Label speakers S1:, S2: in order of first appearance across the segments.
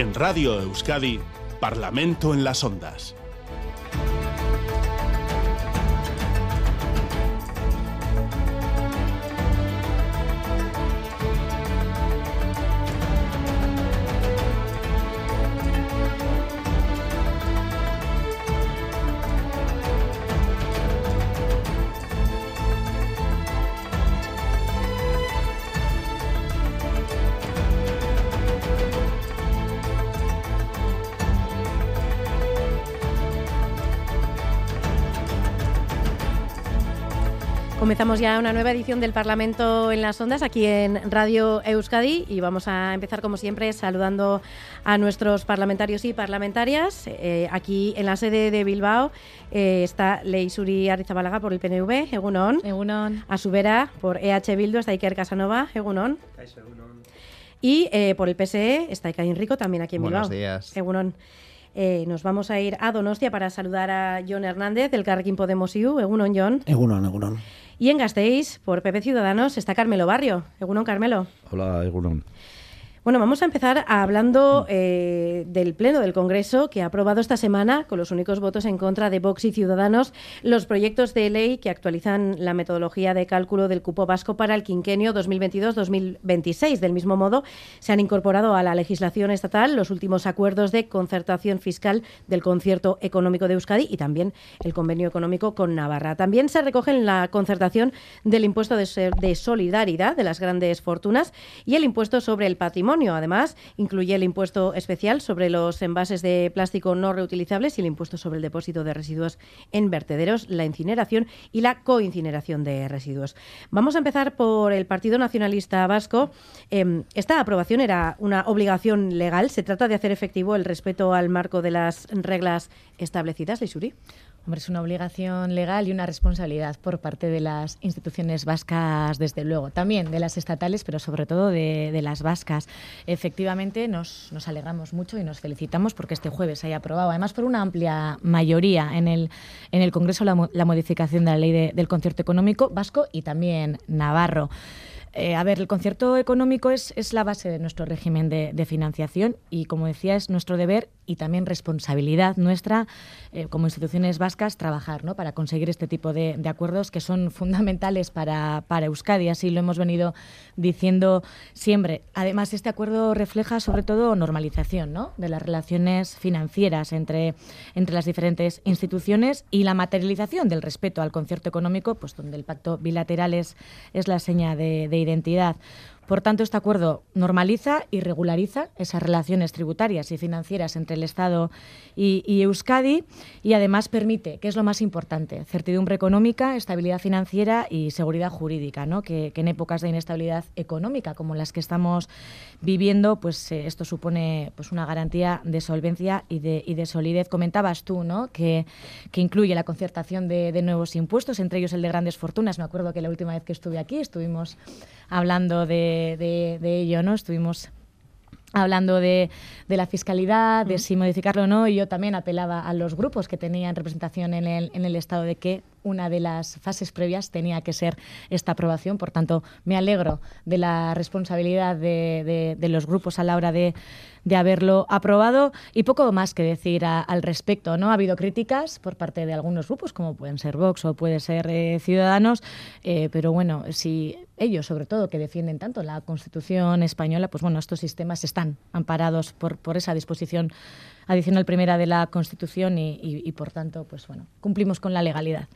S1: En Radio Euskadi, Parlamento en las Ondas.
S2: Comenzamos ya una nueva edición del Parlamento en las Ondas aquí en Radio Euskadi y vamos a empezar como siempre saludando a nuestros parlamentarios y parlamentarias. Eh, aquí en la sede de Bilbao eh, está Leisuri Arizabalaga por el PNV, Egunon.
S3: Egunon.
S2: Asubera por EH Bildu está Iker Casanova, Egunon. Y eh, por el PSE está Iker Rico también aquí en Bilbao.
S4: Buenos días.
S2: Egunon. Eh, nos vamos a ir a Donostia para saludar a John Hernández del Carrequín Podemos IU. Egunon, John.
S5: Egunon, Egunon.
S2: Y en Gasteiz, por PP Ciudadanos, está Carmelo Barrio. Egunon, Carmelo.
S6: Hola, Egunon.
S2: Bueno, vamos a empezar hablando eh, del Pleno del Congreso que ha aprobado esta semana, con los únicos votos en contra de Vox y Ciudadanos, los proyectos de ley que actualizan la metodología de cálculo del cupo vasco para el quinquenio 2022-2026. Del mismo modo, se han incorporado a la legislación estatal los últimos acuerdos de concertación fiscal del Concierto Económico de Euskadi y también el convenio económico con Navarra. También se recogen la concertación del impuesto de, solidaridad de las grandes fortunas y el impuesto sobre el patrimonio Además, incluye el impuesto especial sobre los envases de plástico no reutilizables y el impuesto sobre el depósito de residuos en vertederos, la incineración y la coincineración de residuos. Vamos a empezar por el Partido Nacionalista Vasco. Em, esta aprobación era una obligación legal. Se trata de hacer efectivo el respeto al marco de las reglas establecidas, Leisuri.
S3: Hombre, es una obligación legal y una responsabilidad por parte de las instituciones vascas, desde luego. También de las estatales, pero sobre todo de, las vascas. Efectivamente, nos, alegramos mucho y nos felicitamos porque este jueves haya aprobado, además por una amplia mayoría en el, en el Congreso, la, modificación de la ley del concierto económico vasco y también navarro. Eh, a ver, el concierto económico es, es, la base de nuestro régimen de, financiación y, como decía, es nuestro deber y también responsabilidad nuestra eh, como instituciones vascas trabajar ¿no? para conseguir este tipo de, de acuerdos que son fundamentales para, para, Euskadi. Así lo hemos venido diciendo siempre. Además, este acuerdo refleja sobre todo normalización ¿no? de las relaciones financieras entre, entre las diferentes instituciones y la materialización del respeto al concierto económico, pues donde el pacto bilateral es, es la seña de, de identidad. Por tanto, este acuerdo normaliza y regulariza esas relaciones tributarias y financieras entre el Estado y, Euskadi y además permite, que es lo más importante, certidumbre económica, estabilidad financiera y seguridad jurídica, ¿no? que, en épocas de inestabilidad económica como las que estamos viviendo, pues eh, esto supone pues, una garantía de solvencia y de, y de solidez. Comentabas tú ¿no? que, que incluye la concertación de nuevos impuestos, entre ellos el de grandes fortunas. Me acuerdo que la última vez que estuve aquí estuvimos hablando de, de, de ello, ¿no? Estuvimos hablando de, de, la fiscalidad, de si modificarlo o no, y yo también apelaba a los grupos que tenían representación en el, en el Estado de que una de las fases previas tenía que ser esta aprobación. Por tanto, me alegro de la responsabilidad de, los grupos a la hora de, de haberlo aprobado y poco más que decir al respecto. ¿no? Ha habido críticas por parte de algunos grupos, como pueden ser Vox o puede ser eh, Ciudadanos, eh, pero bueno, si ellos, sobre todo, que defienden tanto la Constitución española, pues bueno, estos sistemas están amparados por esa disposición adicional primera de la Constitución y, y, y por tanto, pues bueno, cumplimos con la legalidad.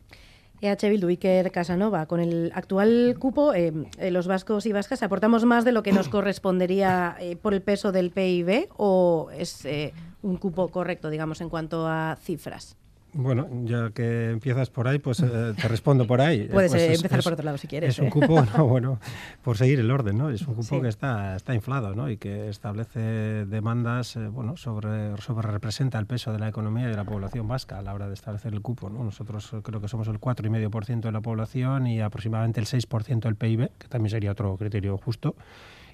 S2: EH Bildu, Iker Casanova, con el actual cupo, eh, los vascos y vascas aportamos más de lo que nos correspondería eh, por el peso del PIB o es eh, un cupo correcto, digamos, en cuanto a cifras.
S5: Bueno, ya que empiezas por ahí, pues eh, te respondo por ahí.
S2: Puedes
S5: pues
S2: eh, empezar es, por otro lado si quieres.
S5: Es un
S2: ¿eh?
S5: cupo, no, bueno, por seguir el orden, ¿no? Es un cupo
S2: Sí.
S5: que está, está inflado, ¿no? Y que establece demandas, eh, bueno, sobre, sobre representa el peso de la economía y de la población vasca a la hora de establecer el cupo, ¿no? Nosotros creo que somos el 4,5% de la población y aproximadamente el 6% del PIB, que también sería otro criterio justo,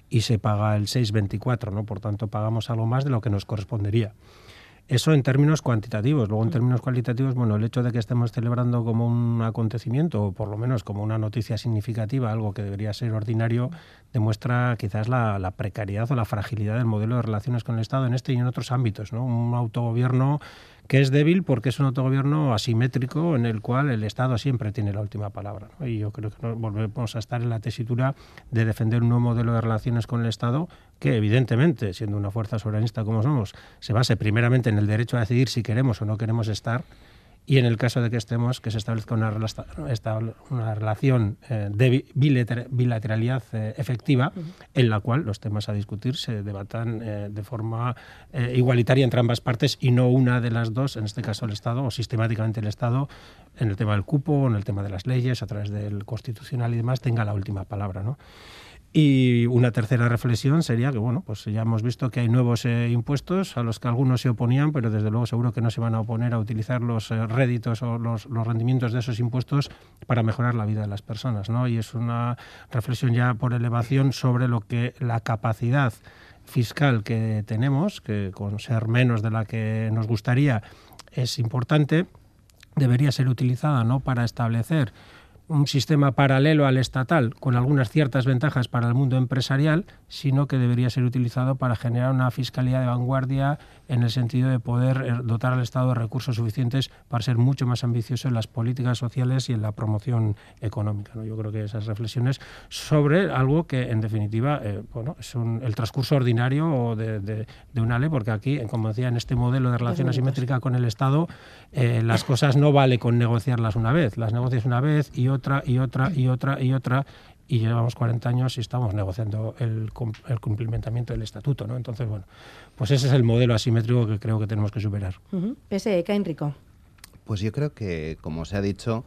S5: y se paga el 6,24, ¿no? Por tanto, pagamos algo más de lo que nos correspondería. Eso en términos cuantitativos. Luego, en términos cualitativos, bueno, el hecho de que estemos celebrando como un acontecimiento, o por lo menos como una noticia significativa, algo que debería ser ordinario, demuestra quizás la, la precariedad o la fragilidad del modelo de relaciones con el Estado en este y en otros ámbitos. ¿no? Un autogobierno que es débil porque es un autogobierno asimétrico en el cual el Estado siempre tiene la última palabra. Y yo creo que volvemos a estar en la tesitura de defender un nuevo modelo de relaciones con el Estado que, evidentemente, siendo una fuerza soberanista como somos, se base primeramente en el derecho a decidir si queremos o no queremos estar y en el caso de que estemos, que se establezca una, una relación eh, de bilateralidad eh, efectiva en la cual los temas a discutir se debatan eh, de forma igualitaria entre ambas partes y no una de las dos, en este caso el Estado o sistemáticamente el Estado, en el tema del cupo, en el tema de las leyes, a través del constitucional y demás, tenga la última palabra. ¿no? Y una tercera reflexión sería que, bueno, pues ya hemos visto que hay nuevos eh, impuestos a los que algunos se oponían, pero desde luego seguro que no se van a oponer a utilizar los eh, réditos o los, los, rendimientos de esos impuestos para mejorar la vida de las personas, ¿no? Y es una reflexión ya por elevación sobre lo que la capacidad fiscal que tenemos, que con ser menos de la que nos gustaría es importante, debería ser utilizada no para establecer un sistema paralelo al estatal, con algunas ciertas ventajas para el mundo empresarial, sino que debería ser utilizado para generar una fiscalidad de vanguardia en el sentido de poder eh, dotar al Estado de recursos suficientes para ser mucho más ambicioso en las políticas sociales y en la promoción económica. Yo creo que esas reflexiones sobre algo que, en definitiva, eh, bueno, es el transcurso ordinario de, de, una ley, porque aquí, como decía, en este modelo de relación asimétrica con el Estado, eh, las cosas no vale con negociarlas una vez, las negocias una vez y otra y otra y otra y otra y llevamos 40 años y estamos negociando el, el cumplimiento del estatuto, ¿no? Entonces, bueno, pues ese es el modelo asimétrico que creo que tenemos que superar.
S2: Uh Ese, Enrico.
S4: Pues yo creo que, como se ha dicho,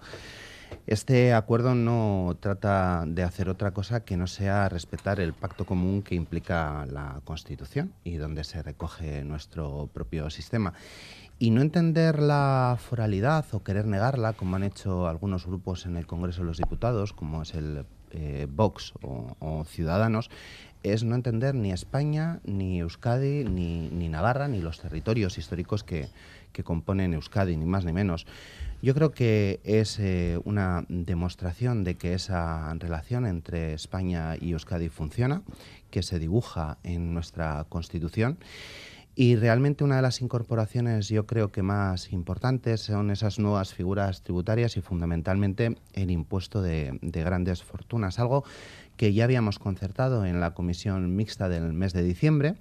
S4: este acuerdo no trata de hacer otra cosa que no sea respetar el pacto común que implica la Constitución y donde se recoge nuestro propio sistema. Y no entender la foralidad o querer negarla, como han hecho algunos grupos en el Congreso de los Diputados, como es el eh, Vox o, Ciudadanos, es no entender ni España, ni Euskadi, ni, Navarra, ni los territorios históricos que, componen Euskadi, ni más ni menos. Yo creo que es eh, una demostración de que esa relación entre España y Euskadi funciona, que se dibuja en nuestra Constitución y realmente una de las incorporaciones yo creo que más importantes son esas nuevas figuras tributarias y fundamentalmente el impuesto de, grandes fortunas, algo que ya habíamos concertado en la comisión mixta del mes de diciembre.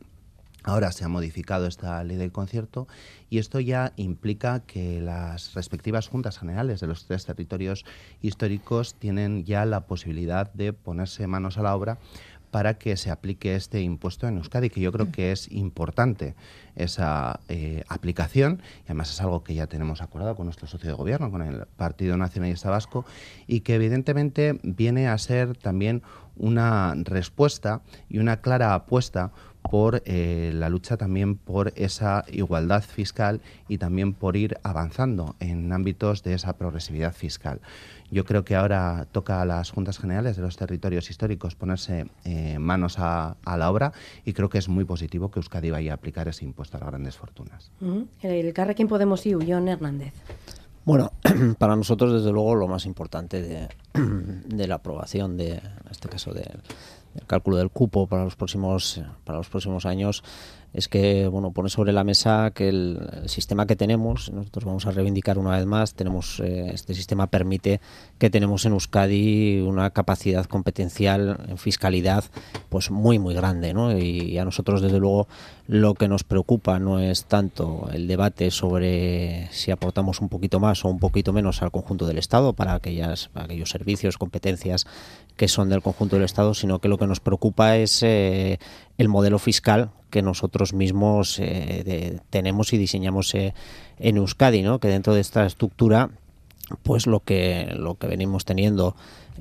S4: Ahora se ha modificado esta ley del concierto y esto ya implica que las respectivas juntas generales de los tres territorios históricos tienen ya la posibilidad de ponerse manos a la obra para que se aplique este impuesto en Euskadi, que yo creo que es importante esa eh, aplicación, y además es algo que ya tenemos acordado con nuestro socio de gobierno, con el Partido Nacionalista Vasco, y que evidentemente viene a ser también una respuesta y una clara apuesta por eh, la lucha también por esa igualdad fiscal y también por ir avanzando en ámbitos de esa progresividad fiscal. Yo creo que ahora toca a las Juntas Generales de los territorios históricos ponerse eh, manos a, la obra y creo que es muy positivo que Euskadi vaya a aplicar ese impuesto a las grandes fortunas.
S2: El Carrequín Podemos y John Hernández.
S6: Bueno, para nosotros desde luego lo más importante de, de la aprobación de, en este caso, del cálculo del cupo para los próximos para los próximos años es que bueno pone sobre la mesa que el, sistema que tenemos nosotros vamos a reivindicar una vez más tenemos eh, este sistema permite que tenemos en Euskadi una capacidad competencial en fiscalidad pues muy muy grande ¿no? y a nosotros desde luego lo que nos preocupa no es tanto el debate sobre si aportamos un poquito más o un poquito menos al conjunto del Estado para aquellas aquellos servicios competencias que son del conjunto del Estado sino que lo que nos preocupa es eh, el modelo fiscal que nosotros mismos eh, tenemos y diseñamos eh, en Euskadi, ¿no? que dentro de esta estructura pues lo que lo que venimos teniendo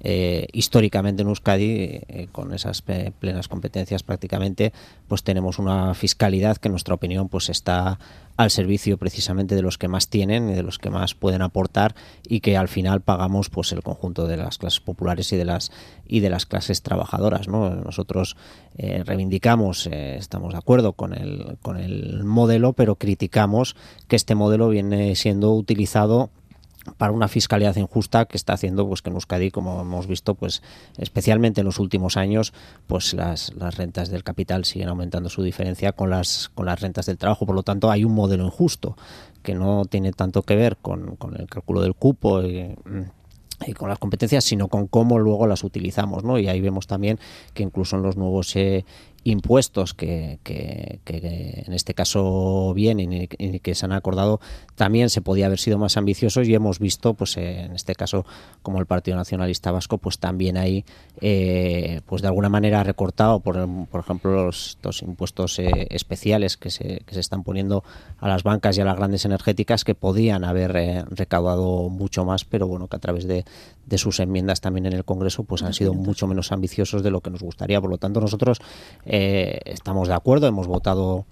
S6: eh, históricamente en Euskadi eh, con esas plenas competencias prácticamente pues tenemos una fiscalidad que en nuestra opinión pues está al servicio precisamente de los que más tienen y de los que más pueden aportar y que al final pagamos pues el conjunto de las clases populares y de las y de las clases trabajadoras nosotros eh, reivindicamos estamos de acuerdo con el con el modelo pero criticamos que este modelo viene siendo utilizado para una fiscalidad injusta que está haciendo pues que en Euskadi como hemos visto pues especialmente en los últimos años pues las, las rentas del capital siguen aumentando su diferencia con las con las rentas del trabajo por lo tanto hay un modelo injusto que no tiene tanto que ver con, con el cálculo del cupo y, y con las competencias, sino con cómo luego las utilizamos, ¿no? Y ahí vemos también que incluso en los nuevos eh, impuestos que, que, en este caso vienen y, que se han acordado también se podía haber sido más ambiciosos y hemos visto pues en este caso como el Partido Nacionalista Vasco pues también ahí eh, pues de alguna manera recortado por, por ejemplo los, impuestos eh, especiales que se, que se están poniendo a las bancas y a las grandes energéticas que podían haber eh, recaudado mucho más pero bueno que a través de, de sus enmiendas también en el Congreso pues han sido mucho menos ambiciosos de lo que nos gustaría. Por lo tanto nosotros eh, estamos de acuerdo, hemos votado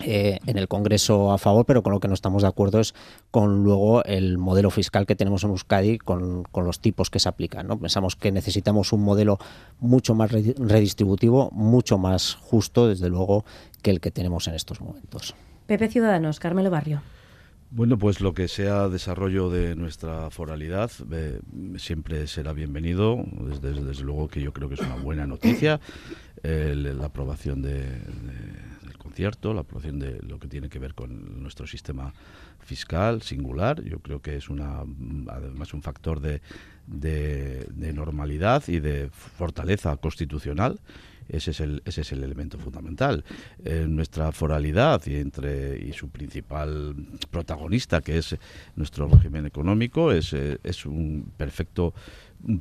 S6: eh, en el Congreso a favor, pero con lo que no estamos de acuerdo es con luego el modelo fiscal que tenemos en Euskadi con, los tipos que se aplican. ¿no? Pensamos que necesitamos un modelo mucho más redistributivo, mucho más justo, desde luego, que el que tenemos en estos momentos.
S2: Pepe Ciudadanos, Carmelo Barrio.
S7: Bueno, pues lo que sea desarrollo de nuestra foralidad eh, siempre será bienvenido. Desde, desde, luego que yo creo que es una buena noticia la aprobación del concierto, la aprobación de lo que tiene que ver con nuestro sistema fiscal singular. Yo creo que es una además un factor de, de normalidad y de fortaleza constitucional ese es el, ese es el elemento fundamental. nuestra foralidad y, entre, y su principal protagonista, que es nuestro régimen económico, es, eh, es un perfecto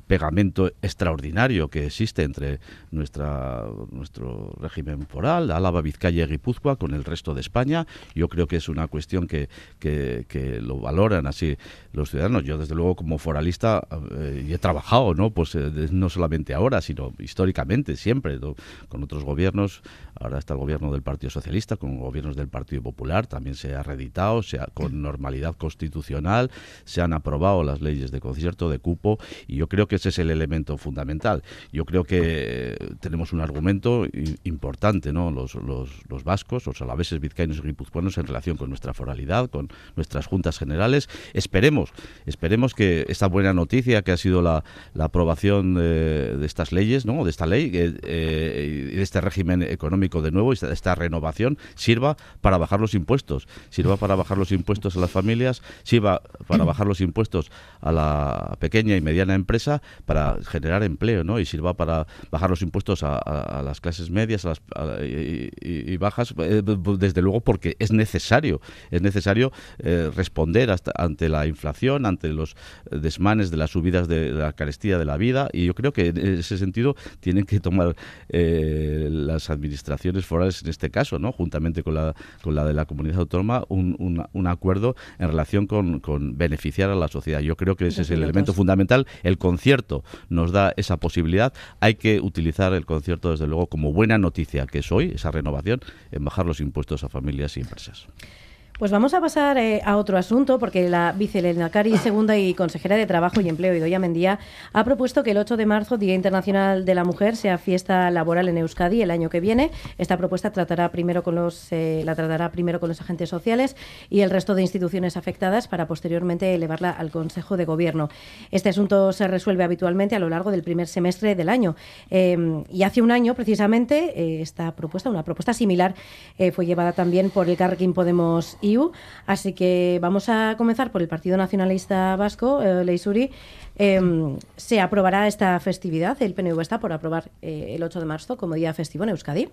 S7: pegamento extraordinario que existe entre nuestra, nuestro régimen foral, Álava, Vizcaya y Guipúzcoa, con el resto de España. Yo creo que es una cuestión que, que, lo valoran así los ciudadanos. Yo, desde luego, como foralista, eh, y he trabajado, ¿no? Pues eh, no solamente ahora, sino históricamente, siempre, con otros gobiernos. Ahora está el gobierno del Partido Socialista, con gobiernos del Partido Popular, también se ha reeditado, se con normalidad constitucional, se han aprobado las leyes de concierto, de cupo, y yo creo que ese es el elemento fundamental. Yo creo que eh, tenemos un argumento importante, ¿no? Los, los, los vascos, los alaveses, vizcaínos y guipuzcoanos en relación con nuestra foralidad, con nuestras juntas generales. Esperemos, esperemos que esta buena noticia que ha sido la, la aprobación de, estas leyes, ¿no? De esta ley, eh, de este régimen económico de nuevo, esta, esta renovación, sirva para bajar los impuestos, sirva para bajar los impuestos a las familias, sirva para bajar los impuestos a la pequeña y mediana empresa para generar empleo, ¿no? Y sirva para bajar los impuestos a, las clases medias a y, bajas, eh, desde luego porque es necesario, es necesario eh, responder hasta, ante la inflación, ante los desmanes de las subidas de, la carestía de la vida, y yo creo que en ese sentido tienen que tomar eh, las administraciones forales en este caso, ¿no? Juntamente con la, con la de la comunidad autónoma, un, un, acuerdo en relación con, con, beneficiar a la sociedad. Yo creo que ese es el elemento fundamental, el concierto nos da esa posibilidad, hay que utilizar el concierto desde luego como buena noticia que es hoy, esa renovación, en bajar los impuestos a familias y empresas.
S2: Pues vamos a pasar eh, a otro asunto, porque la vicelenacari segunda y consejera de Trabajo y Empleo, Idoia Mendía, ha propuesto que el 8 de marzo, Día Internacional de la Mujer, sea fiesta laboral en Euskadi el año que viene. Esta propuesta tratará primero con los, eh, la tratará primero con los agentes sociales y el resto de instituciones afectadas para posteriormente elevarla al Consejo de Gobierno. Este asunto se resuelve habitualmente a lo largo del primer semestre del año. Eh, y hace un año, precisamente, esta propuesta, una propuesta similar, fue llevada también por el Carrequín Podemos Así que vamos a comenzar por el Partido Nacionalista Vasco, eh, Leisuri. Em, se aprobará esta festividad. El PNV está por aprobar eh, el 8 de marzo como día festivo en Euskadi.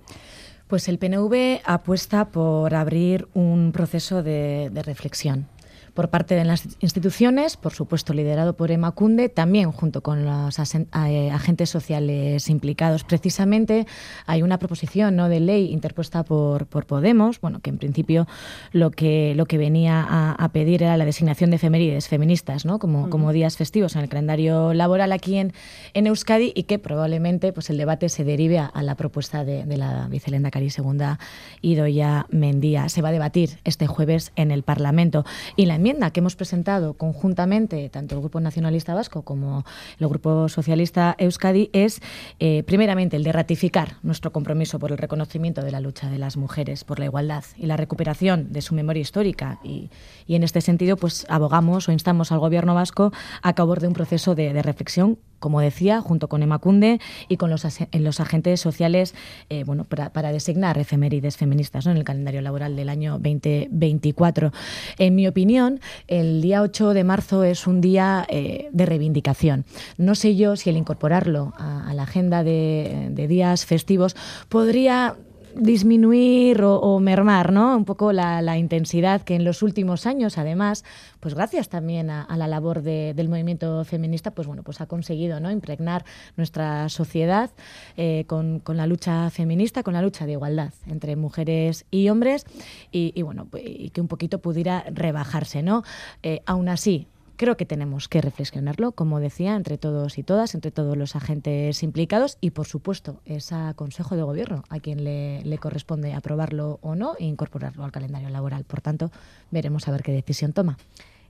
S3: Pues el PNV apuesta por abrir un proceso de reflexión por parte de las instituciones, por supuesto liderado por Emacunde, también junto con los eh, agentes sociales implicados. Precisamente hay una proposición ¿no? de ley interpuesta por, por Podemos, bueno, que en principio lo que, lo que venía a, pedir era la designación de efemérides feministas ¿no? como, como días festivos en el calendario laboral aquí en, en Euskadi y que probablemente pues, el debate se derive a, la propuesta de, de la vicelenda Cari Segunda Idoya Mendía. Se va a debatir este jueves en el Parlamento y la enmienda que hemos presentado conjuntamente, tanto el Grupo Nacionalista Vasco como el Grupo Socialista Euskadi, es eh, primeramente el de ratificar nuestro compromiso por el reconocimiento de la lucha de las mujeres por la igualdad y la recuperación de su memoria histórica. Y, en este sentido, pues abogamos o instamos al Gobierno vasco a cabo de un proceso de, de reflexión como decía, junto con Emacunde y con los, los agentes sociales eh, bueno, para, designar efemérides feministas en el calendario laboral del año 2024. En mi opinión, el día 8 de marzo es un día eh, de reivindicación. No sé yo si el incorporarlo a, la agenda de días festivos podría disminuir o, mermar ¿no? un poco la, intensidad que en los últimos años, además, pues gracias también a, la labor del movimiento feminista, pues bueno, pues ha conseguido ¿no? impregnar nuestra sociedad eh, con, la lucha feminista, con la lucha de igualdad entre mujeres y hombres, y, bueno, pues, y que un poquito pudiera rebajarse, ¿no? Eh, aún así, Creo que tenemos que reflexionarlo, como decía, entre todos y todas, entre todos los agentes implicados y, por supuesto, es a Consejo de Gobierno a quien le, corresponde aprobarlo o no e incorporarlo al calendario laboral. Por tanto, veremos a ver qué decisión toma.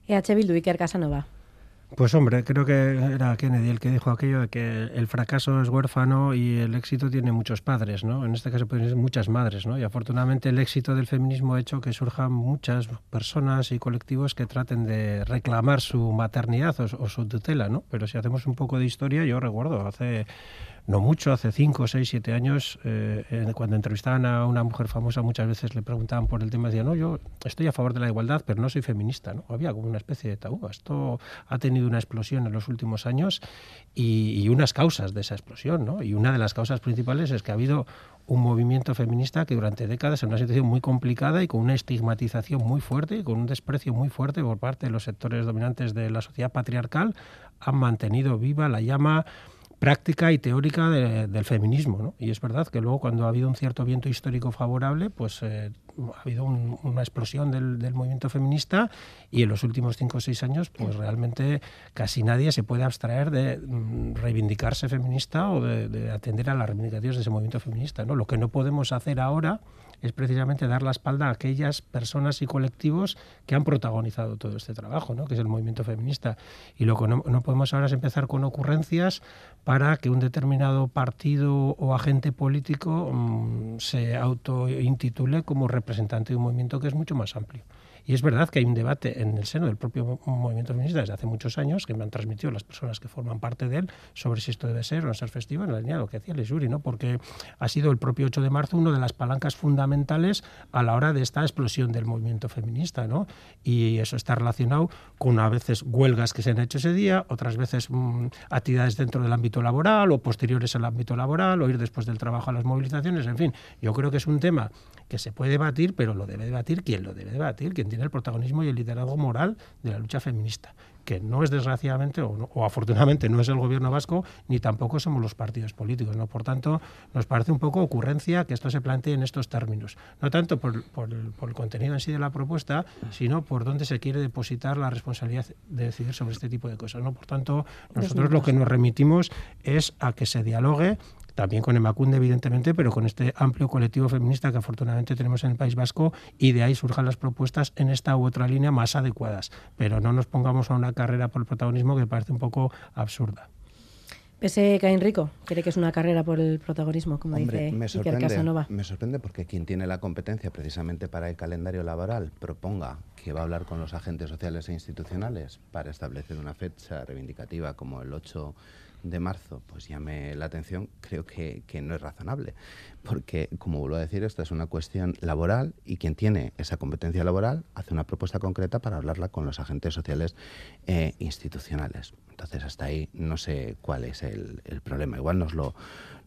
S2: EH Bildu, Casanova.
S5: Pues hombre, creo que era Kennedy el que dijo aquello de que el fracaso es huérfano y el éxito tiene muchos padres, ¿no? En este caso pueden ser muchas madres, ¿no? Y afortunadamente el éxito del feminismo ha hecho que surjan muchas personas y colectivos que traten de reclamar su maternidad o, o su tutela, ¿no? Pero si hacemos un poco de historia, yo recuerdo hace no mucho, hace 5, 6, 7 años, eh, cuando entrevistaban a una mujer famosa, muchas veces le preguntaban por el tema y decían, no, yo estoy a favor de la igualdad, pero no soy feminista. ¿no? Había como una especie de tabú. Esto ha tenido una explosión en los últimos años y, unas causas de esa explosión. ¿no? Y una de las causas principales es que ha habido un movimiento feminista que durante décadas en una situación muy complicada y con una estigmatización muy fuerte y con un desprecio muy fuerte por parte de los sectores dominantes de la sociedad patriarcal han mantenido viva la llama práctica y teórica del feminismo. ¿no? Y es verdad que luego cuando ha habido un cierto viento histórico favorable, pues eh, ha habido una explosión del, movimiento feminista y en los últimos cinco o seis años, pues realmente casi nadie se puede abstraer de mm, reivindicarse feminista o de, de, atender a las reivindicaciones de ese movimiento feminista. ¿no? Lo que no podemos hacer ahora es precisamente dar la espalda a aquellas personas y colectivos que han protagonizado todo este trabajo, ¿no? que es el movimiento feminista. Y lo que no, podemos ahora es empezar con ocurrencias para que un determinado partido o agente político mm, se autointitule como representante de un movimiento que es mucho más amplio. Y es verdad que hay un debate en el seno del propio movimiento feminista desde hace muchos años que me han transmitido las personas que forman parte de él sobre si esto debe ser o no ser festivo en la línea de lo que decía Lesuri, ¿no? porque ha sido el propio 8 de marzo una de las palancas fundamentales a la hora de esta explosión del movimiento feminista. ¿no? Y eso está relacionado con a veces huelgas que se han hecho ese día, otras veces mm, actividades dentro del ámbito laboral o posteriores al ámbito laboral o ir después del trabajo a las movilizaciones, en fin, yo creo que es un tema que se puede debatir, pero lo debe debatir quien lo debe debatir, quien tiene el protagonismo y el liderazgo moral de la lucha feminista, que no es desgraciadamente o, afortunadamente no es el gobierno vasco, ni tampoco somos los partidos políticos. ¿no? Por tanto, nos parece un poco ocurrencia que esto se plantee en estos términos, no tanto por, el, contenido en sí de la propuesta, sino por dónde se quiere depositar la responsabilidad de decidir sobre este tipo de cosas. ¿no? Por tanto, nosotros lo que nos remitimos es a que se dialogue también con Emacunde, evidentemente, pero con este amplio colectivo feminista que afortunadamente tenemos en el País Vasco y de ahí surjan las propuestas en esta u otra línea más adecuadas. Pero no nos pongamos a una carrera por el protagonismo que parece un poco absurda.
S2: Pese Caín Rico cree que es una carrera por el protagonismo, como dice
S4: me
S2: sorprende, Casanova.
S4: Me sorprende porque quien tiene la competencia precisamente para el calendario laboral proponga que va a hablar con los agentes sociales e institucionales para establecer una fecha reivindicativa como el 8 de marzo, pues llame la atención, creo que, no es razonable. Porque, como vuelvo a decir, esto es una cuestión laboral y quien tiene esa competencia laboral hace una propuesta concreta para hablarla con los agentes sociales e institucionales. Entonces, hasta ahí no sé cuál es el, el problema. Igual nos lo,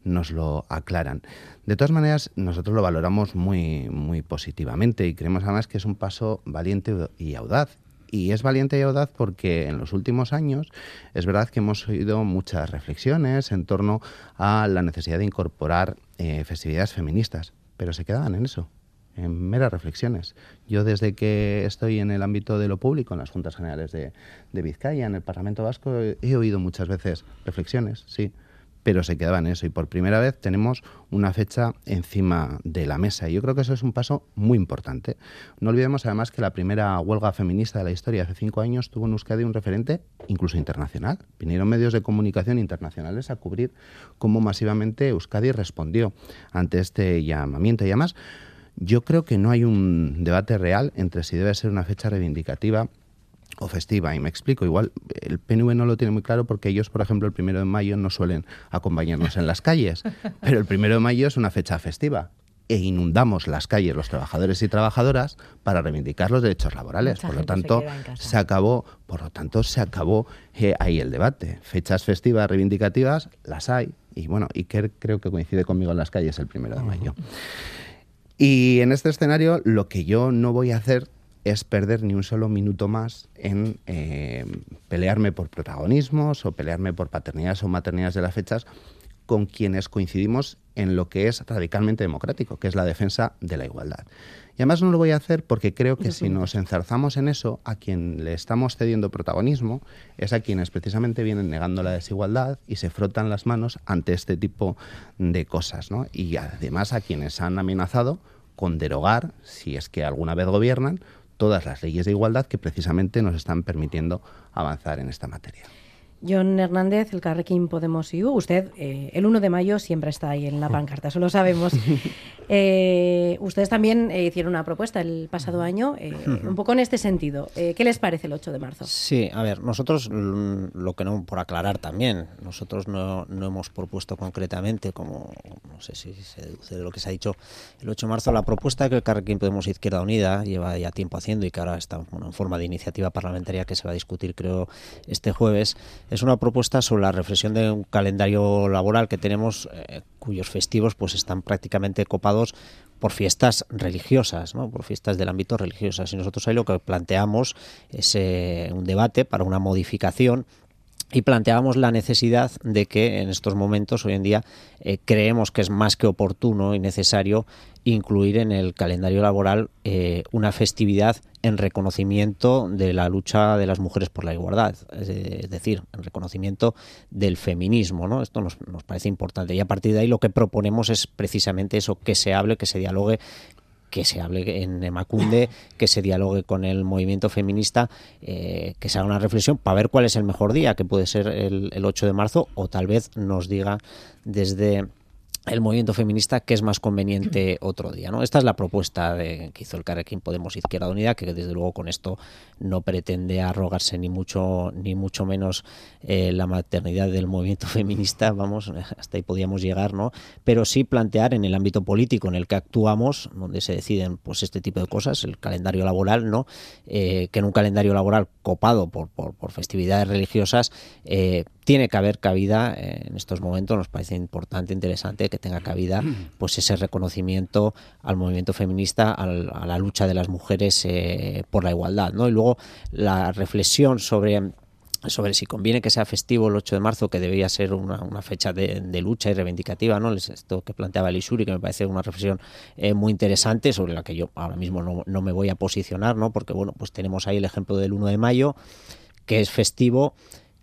S4: nos lo aclaran. De todas maneras, nosotros lo valoramos muy, muy positivamente y creemos además que es un paso valiente y audaz Y es valiente y audaz porque en los últimos años es verdad que hemos oído muchas reflexiones en torno a la necesidad de incorporar eh, festividades feministas, pero se quedaban en eso, en meras reflexiones. Yo desde que estoy en el ámbito de lo público, en las Juntas Generales de, de Vizcaya, en el Parlamento Vasco, he oído muchas veces reflexiones, sí, pero se quedaba en eso. Y por primera vez tenemos una fecha encima de la mesa. Y yo creo que eso es un paso muy importante. No olvidemos además que la primera huelga feminista de la historia hace cinco años tuvo en Euskadi un referente incluso internacional. Vinieron medios de comunicación internacionales a cubrir cómo masivamente Euskadi respondió ante este llamamiento. Y además, yo creo que no hay un debate real entre si debe ser una fecha reivindicativa o festiva. Y me explico, igual el PNV no lo tiene muy claro porque ellos, por ejemplo, el primero de mayo no suelen acompañarnos en las calles, pero el primero de mayo es una fecha festiva e inundamos las calles los trabajadores y trabajadoras para reivindicar los derechos laborales. por lo tanto, se, acabó, por lo tanto, se acabó eh, ahí el debate. Fechas festivas reivindicativas las hay y bueno, y creo que coincide conmigo en las calles el primero de mayo. Y en este escenario lo que yo no voy a hacer es perder ni un solo minuto más en eh, pelearme por protagonismos o pelearme por paternidades o maternidades de las fechas con quienes coincidimos en lo que es radicalmente democrático, que es la defensa de la igualdad. Y además no lo voy a hacer porque creo que si nos enzarzamos en eso, a quien le estamos cediendo protagonismo es a quienes precisamente vienen negando la desigualdad y se frotan las manos ante este tipo de cosas. ¿no? Y además a quienes han amenazado con derogar, si es que alguna vez gobiernan, todas las leyes de igualdad que precisamente nos están permitiendo avanzar en esta materia.
S2: John Hernández, el Carrequín Podemos IU. Usted, eh, el 1 de mayo, siempre está ahí en la pancarta, eso lo sabemos. Eh, ustedes también eh, hicieron una propuesta el pasado año, un poco en este sentido. ¿Qué les parece el 8 de marzo?
S6: Sí, a ver, nosotros, lo que no, por aclarar también, nosotros no, no hemos propuesto concretamente, como no sé si se deduce de lo que se ha dicho, el 8 de marzo, la propuesta que el Carrequín Podemos Izquierda Unida lleva ya tiempo haciendo y que ahora está en forma de iniciativa parlamentaria que se va a discutir, creo, este jueves es una propuesta sobre la reflexión de un calendario laboral que tenemos eh, cuyos festivos pues están prácticamente copados por fiestas religiosas, ¿no? por fiestas del ámbito religioso. Y nosotros ahí lo que planteamos es eh, un debate para una modificación y planteábamos la necesidad de que en estos momentos, hoy en día, eh, creemos que es más que oportuno y necesario incluir en el calendario laboral eh, una festividad en reconocimiento de la lucha de las mujeres por la igualdad, es decir, en reconocimiento del feminismo. ¿no? Esto nos, nos parece importante y a partir de ahí lo que proponemos es precisamente eso, que se hable, que se dialogue que se hable en Emacunde, que se dialogue con el movimiento feminista, eh, que se haga una reflexión para ver cuál es el mejor día, que puede ser el, el 8 de marzo, o tal vez nos diga desde el movimiento feminista que es más conveniente otro día. ¿no? Esta es la propuesta de, que hizo el Carrequín Podemos Izquierda Unida, que desde luego con esto no pretende arrogarse ni mucho, ni mucho menos eh, la maternidad del movimiento feminista, vamos, hasta ahí podíamos llegar, ¿no? Pero sí plantear en el ámbito político en el que actuamos, donde se deciden pues este tipo de cosas, el calendario laboral, ¿no? Eh, que en un calendario laboral copado por, por, por festividades religiosas eh, tiene que haber cabida en estos momentos, nos parece importante, interesante que tenga cabida pues ese reconocimiento al movimiento feminista, a la lucha de las mujeres eh, por la igualdad. ¿no? Y luego la reflexión sobre sobre si conviene que sea festivo el 8 de marzo, que debería ser una, fecha de, lucha y reivindicativa, ¿no? Esto que planteaba el Isuri, que me parece una reflexión eh, muy interesante, sobre la que yo ahora mismo no, no, me voy a posicionar, ¿no? Porque, bueno, pues tenemos ahí el ejemplo del 1 de mayo, que es festivo,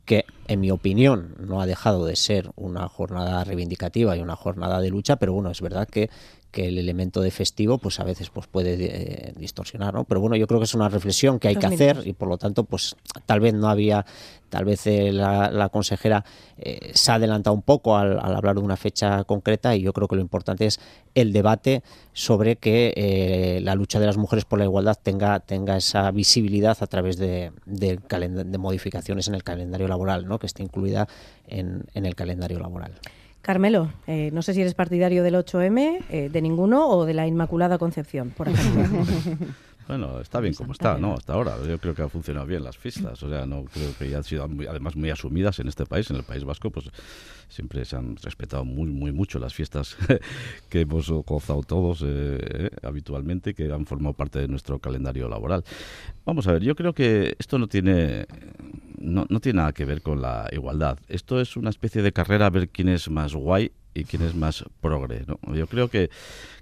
S6: que en mi opinión no ha dejado de ser una jornada reivindicativa y una jornada de lucha, pero bueno, es verdad que, que el elemento de festivo pues a veces pues puede eh, distorsionar, ¿no? Pero bueno, yo creo que es una reflexión que hay que hacer y por lo tanto pues tal vez no había Tal vez eh, la, consejera eh, se ha adelantado un poco al, hablar de una fecha concreta y yo creo que lo importante es el debate sobre que eh, la lucha de las mujeres por la igualdad tenga, tenga esa visibilidad a través de, de, de modificaciones en el calendario laboral, ¿no? que esté incluida en, en el calendario laboral.
S2: Carmelo, no sé si eres partidario del 8M, de ninguno o de la Inmaculada Concepción, por ejemplo.
S7: Bueno, está bien como está, ¿no? Hasta ahora. Yo creo que ha funcionado bien las fiestas. O sea, no creo que ya han sido además muy asumidas en este país, en el País Vasco, pues siempre se han respetado muy, muy mucho las fiestas que hemos gozado todos eh, habitualmente, que han formado parte de nuestro calendario laboral. Vamos a ver, yo creo que esto no tiene no, no tiene nada que ver con la igualdad. Esto es una especie de carrera a ver quién es más guay y quién es más progre. ¿no? Yo creo que,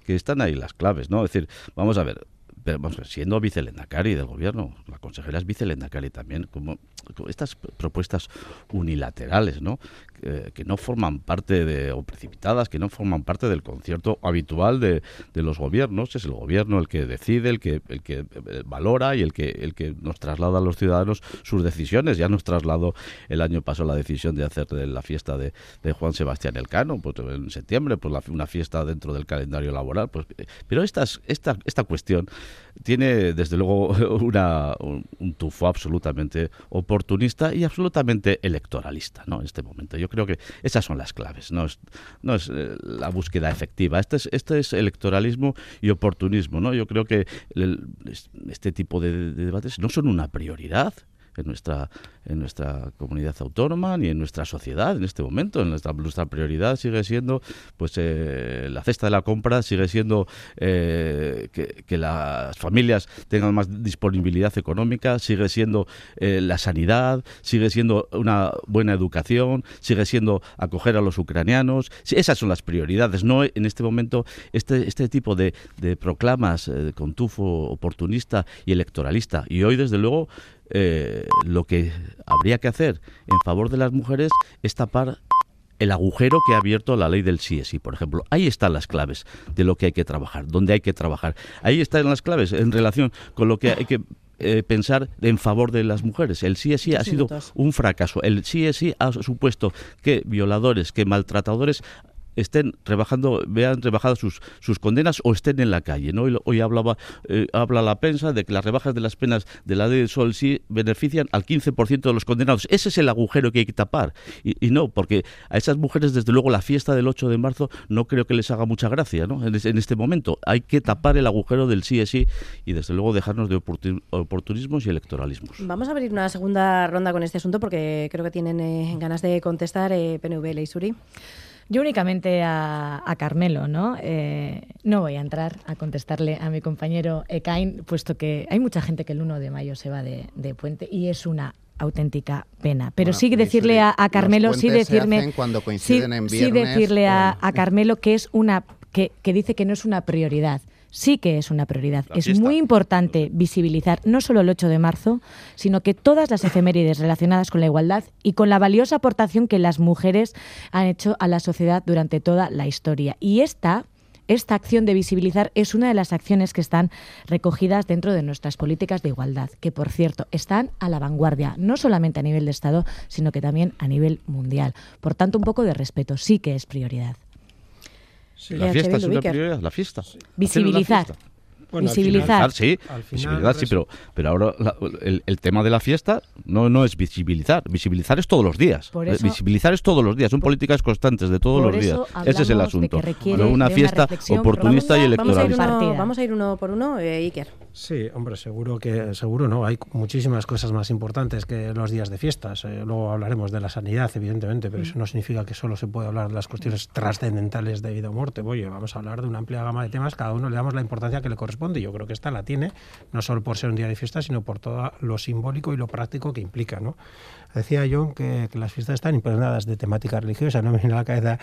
S7: que están ahí las claves. ¿no? Es decir, vamos a ver, pero vamos, siendo del gobierno, la consejera es vicelendacari también, como, estas propuestas unilaterales, ¿no? que no forman parte de, o precipitadas, que no forman parte del concierto habitual de, de, los gobiernos, es el gobierno el que decide, el que, el que eh, valora y el que, el que nos traslada a los ciudadanos sus decisiones. Ya nos trasladó el año pasado la decisión de hacer la fiesta de, de Juan Sebastián Elcano, pues en septiembre, pues la, una fiesta dentro del calendario laboral. Pues, eh, pero esta, esta, esta cuestión tiene desde luego una, un, tufo absolutamente oportunista y absolutamente electoralista ¿no? en este momento. Yo creo que esas son las claves, no es, no es eh, la búsqueda efectiva. Este es, este es electoralismo y oportunismo. ¿no? Yo creo que este tipo de debates no son una prioridad en nuestra en nuestra comunidad autónoma ni en nuestra sociedad en este momento. Nuestra, nuestra prioridad sigue siendo pues eh, la cesta de la compra, sigue siendo eh, que, las familias tengan más disponibilidad económica, sigue siendo eh, la sanidad, sigue siendo una buena educación, sigue siendo acoger a los ucranianos. Esas son las prioridades. No en este momento este, este tipo de, de proclamas eh, con tufo oportunista y electoralista. Y hoy, desde luego, lo que habría que hacer en favor de las mujeres es tapar el agujero que ha abierto la ley del sí sí, por ejemplo. Ahí están las claves de lo que hay que trabajar, donde hay que trabajar. Ahí están las claves en relación con lo que hay que eh, pensar en favor de las mujeres. El sí sí ha sido un fracaso. El sí sí ha supuesto que violadores, que maltratadores estén rebajando, vean rebajadas sus, sus condenas o estén en la calle. ¿no? Hoy, hablaba, eh, habla la prensa de que las rebajas de las penas de la ley del sol sí benefician al 15% de los condenados. Ese es el agujero que hay que tapar. Y, no, porque a esas mujeres, desde luego, la fiesta del 8 de marzo no creo que les haga mucha gracia ¿no? en, en este momento. Hay que tapar el agujero del sí es sí y, desde luego, dejarnos de oportunismos y electoralismos.
S2: Vamos a abrir una segunda ronda con este asunto porque creo que tienen eh, ganas de contestar eh, PNV, Leisuri.
S3: Yo únicamente a, a Carmelo, ¿no? Eh, no voy a entrar a contestarle a mi compañero Ekain, puesto que hay mucha gente que el 1 de mayo se va de, de puente y es una auténtica pena. Pero bueno, sí decirle a, a Carmelo, sí decirme, sí, sí, decirle a, a, Carmelo que es una que, que dice que no es una prioridad sí que es una prioridad. La es fiesta. muy importante visibilizar no solo el 8 de marzo, sino que todas las efemérides relacionadas con la igualdad y con la valiosa aportación que las mujeres han hecho a la sociedad durante toda la historia. Y esta esta acción de visibilizar es una de las acciones que están recogidas dentro de nuestras políticas de igualdad, que por cierto están a la vanguardia, no solamente a nivel de Estado, sino que también a nivel mundial. Por tanto, un poco de respeto, sí que es prioridad.
S7: Sí. La fiesta es una prioridad, la fiesta.
S3: Visibilizar.
S7: Bueno, visibilizar. sí, final, visibilizar, sí, pero, pero ahora la, el, el, tema de la fiesta no, no es visibilizar. Visibilizar es todos los días. Eso, visibilizar es todos los días. Son políticas constantes de todos los días. Ese es el asunto. No una fiesta una oportunista
S2: vamos a,
S7: y electoralista.
S2: Vamos a, ir uno, vamos a ir uno por uno, eh, Iker.
S5: Sí, hombre, seguro que seguro no. Hay muchísimas cosas más importantes que los días de fiestas. Eh, luego hablaremos de la sanidad, evidentemente, pero mm. eso no significa que solo se puede hablar de las cuestiones trascendentales de vida o muerte. Oye, vamos a hablar de una amplia gama de temas. Cada uno le damos la importancia que le corresponde y yo creo que esta la tiene, no solo por ser un día de fiesta, sino por todo lo simbólico y lo práctico que implica. ¿no? Decía John que, que las fiestas están impregnadas de temática religiosa. No me viene a la cabeza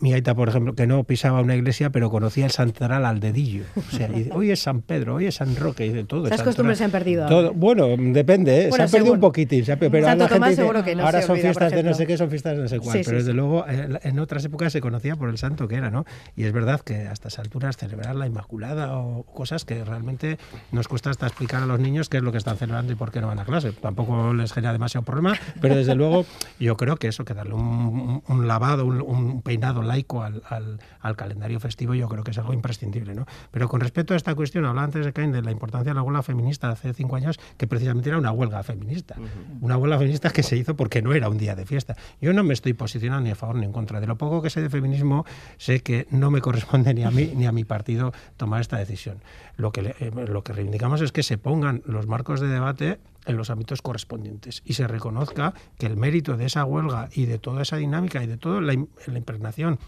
S5: mi aita, por ejemplo, que no pisaba una iglesia, pero conocía el santoral al dedillo. O sea, y, hoy es San Pedro, hoy es San Roque, y de todo.
S2: Esas costumbres se han perdido.
S5: Todo, bueno, depende, ¿eh?
S2: Bueno,
S5: se han perdido un poquitín. Se pero
S2: Santo
S5: gente
S2: dice, que no
S5: ahora son
S2: olvida,
S5: fiestas de no sé qué, son fiestas de no sé cuál.
S2: Sí,
S5: pero
S2: sí,
S5: desde
S2: sí.
S5: luego, eh, en otras épocas se conocía por el santo que era, ¿no? Y es verdad que a estas alturas celebrar la Inmaculada o cosas que realmente nos cuesta hasta explicar a los niños qué es lo que están celebrando y por qué no van a clase. Tampoco les genera demasiado problema, pero desde luego yo creo que eso, que darle un, un lavado, un, un, peinado laico al, al, al, calendario festivo, yo creo que es algo imprescindible. ¿no? Pero con respecto a esta cuestión, hablaba antes de Cain de la importancia de la huelga feminista hace cinco años, que precisamente era una huelga feminista. Una huelga feminista que se hizo porque no era un día de fiesta. Yo no me estoy posicionando ni a favor ni en contra. De lo poco que sé de feminismo, sé que no me corresponde ni a mí ni a mi partido tomar esta decisión. Lo que, eh, lo que reivindicamos es que se pongan los marcos de debate en los ámbitos correspondientes. Y se reconozca que el mérito de esa huelga y de toda esa dinámica y de toda la, la impregnación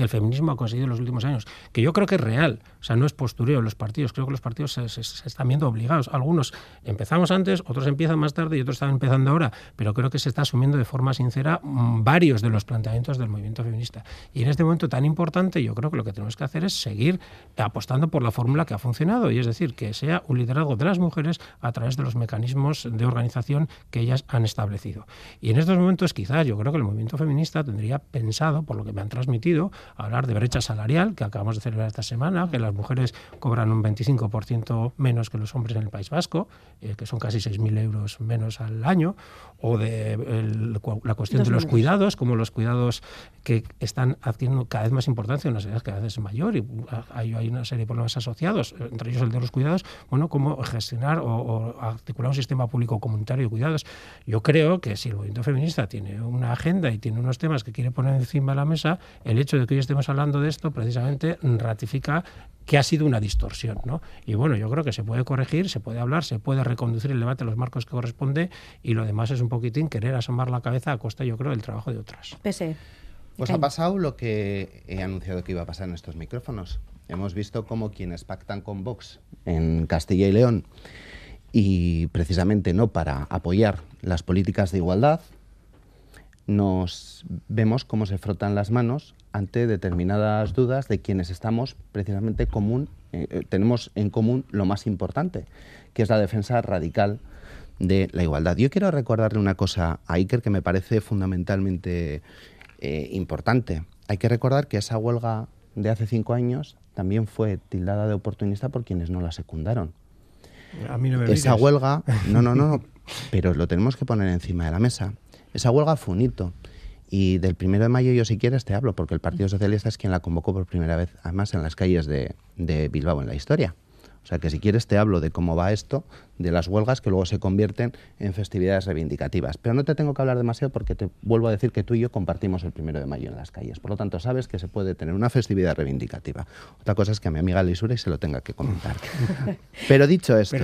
S5: que el feminismo ha conseguido en los últimos años, que yo creo que es real, o sea, no es postureo los partidos, creo que los partidos se, están viendo obligados. Algunos empezamos antes, otros empiezan más tarde y otros están empezando ahora, pero creo que se está asumiendo de forma sincera mm, varios de los planteamientos del movimiento feminista. Y en este momento tan importante, yo creo que lo que tenemos que hacer es seguir apostando por la fórmula que ha funcionado, y es decir, que sea un liderazgo de las mujeres a través de los mecanismos de organización que ellas han establecido. Y en estos momentos, quizás, yo creo que el movimiento feminista tendría pensado, por lo que me han transmitido, hablar de brecha salarial, que acabamos de celebrar esta semana, que las mujeres cobran un 25% menos que los hombres en el País Vasco, eh, que son casi 6.000 euros menos al año, o de la cuestión de los cuidados, como los cuidados que están adquiriendo cada vez más importancia en una sociedad cada vez mayor y hay, hay, una serie de problemas asociados, entre ellos el de los cuidados, bueno, cómo gestionar o, articular un sistema público comunitario de cuidados. Yo creo que si el movimiento feminista tiene una agenda y tiene unos temas que quiere poner encima de la mesa, el hecho de que estemos hablando de esto precisamente ratifica que ha sido una distorsión. ¿no? Y bueno, yo creo que se puede corregir, se puede hablar, se puede reconducir el debate a los marcos que corresponde y lo demás es un poquitín querer asomar la cabeza a costa, yo creo, del trabajo de otras.
S2: Pese.
S4: Pues ha pasado lo que he anunciado que iba a pasar en estos micrófonos. Hemos visto cómo quienes pactan con Vox en Castilla y León y precisamente no para apoyar las políticas de igualdad, nos vemos cómo se frotan las manos ante determinadas dudas de quienes estamos precisamente común, eh, eh, tenemos en común lo más importante, que es la defensa radical de la igualdad. Yo quiero recordarle una cosa a Iker que me parece fundamentalmente eh, importante. Hay que recordar que esa huelga de hace cinco años también fue tildada de oportunista por quienes no la secundaron.
S5: A mí no me
S4: esa huelga, no, no, no, pero lo tenemos que poner encima de la mesa. Esa huelga fue un hito. Y del primero de mayo yo si quieres te hablo, porque el Partido Socialista es quien la convocó por primera vez, además en las calles de, de Bilbao en la historia. O sea que si quieres te hablo de cómo va esto, de las huelgas que luego se convierten en festividades reivindicativas. Pero no te tengo que hablar demasiado porque te vuelvo a decir que tú y yo compartimos el primero de mayo en las calles. Por lo tanto, sabes que se puede tener una festividad reivindicativa. Otra cosa es que a mi amiga Lisura y se lo tenga que comentar. Pero dicho esto,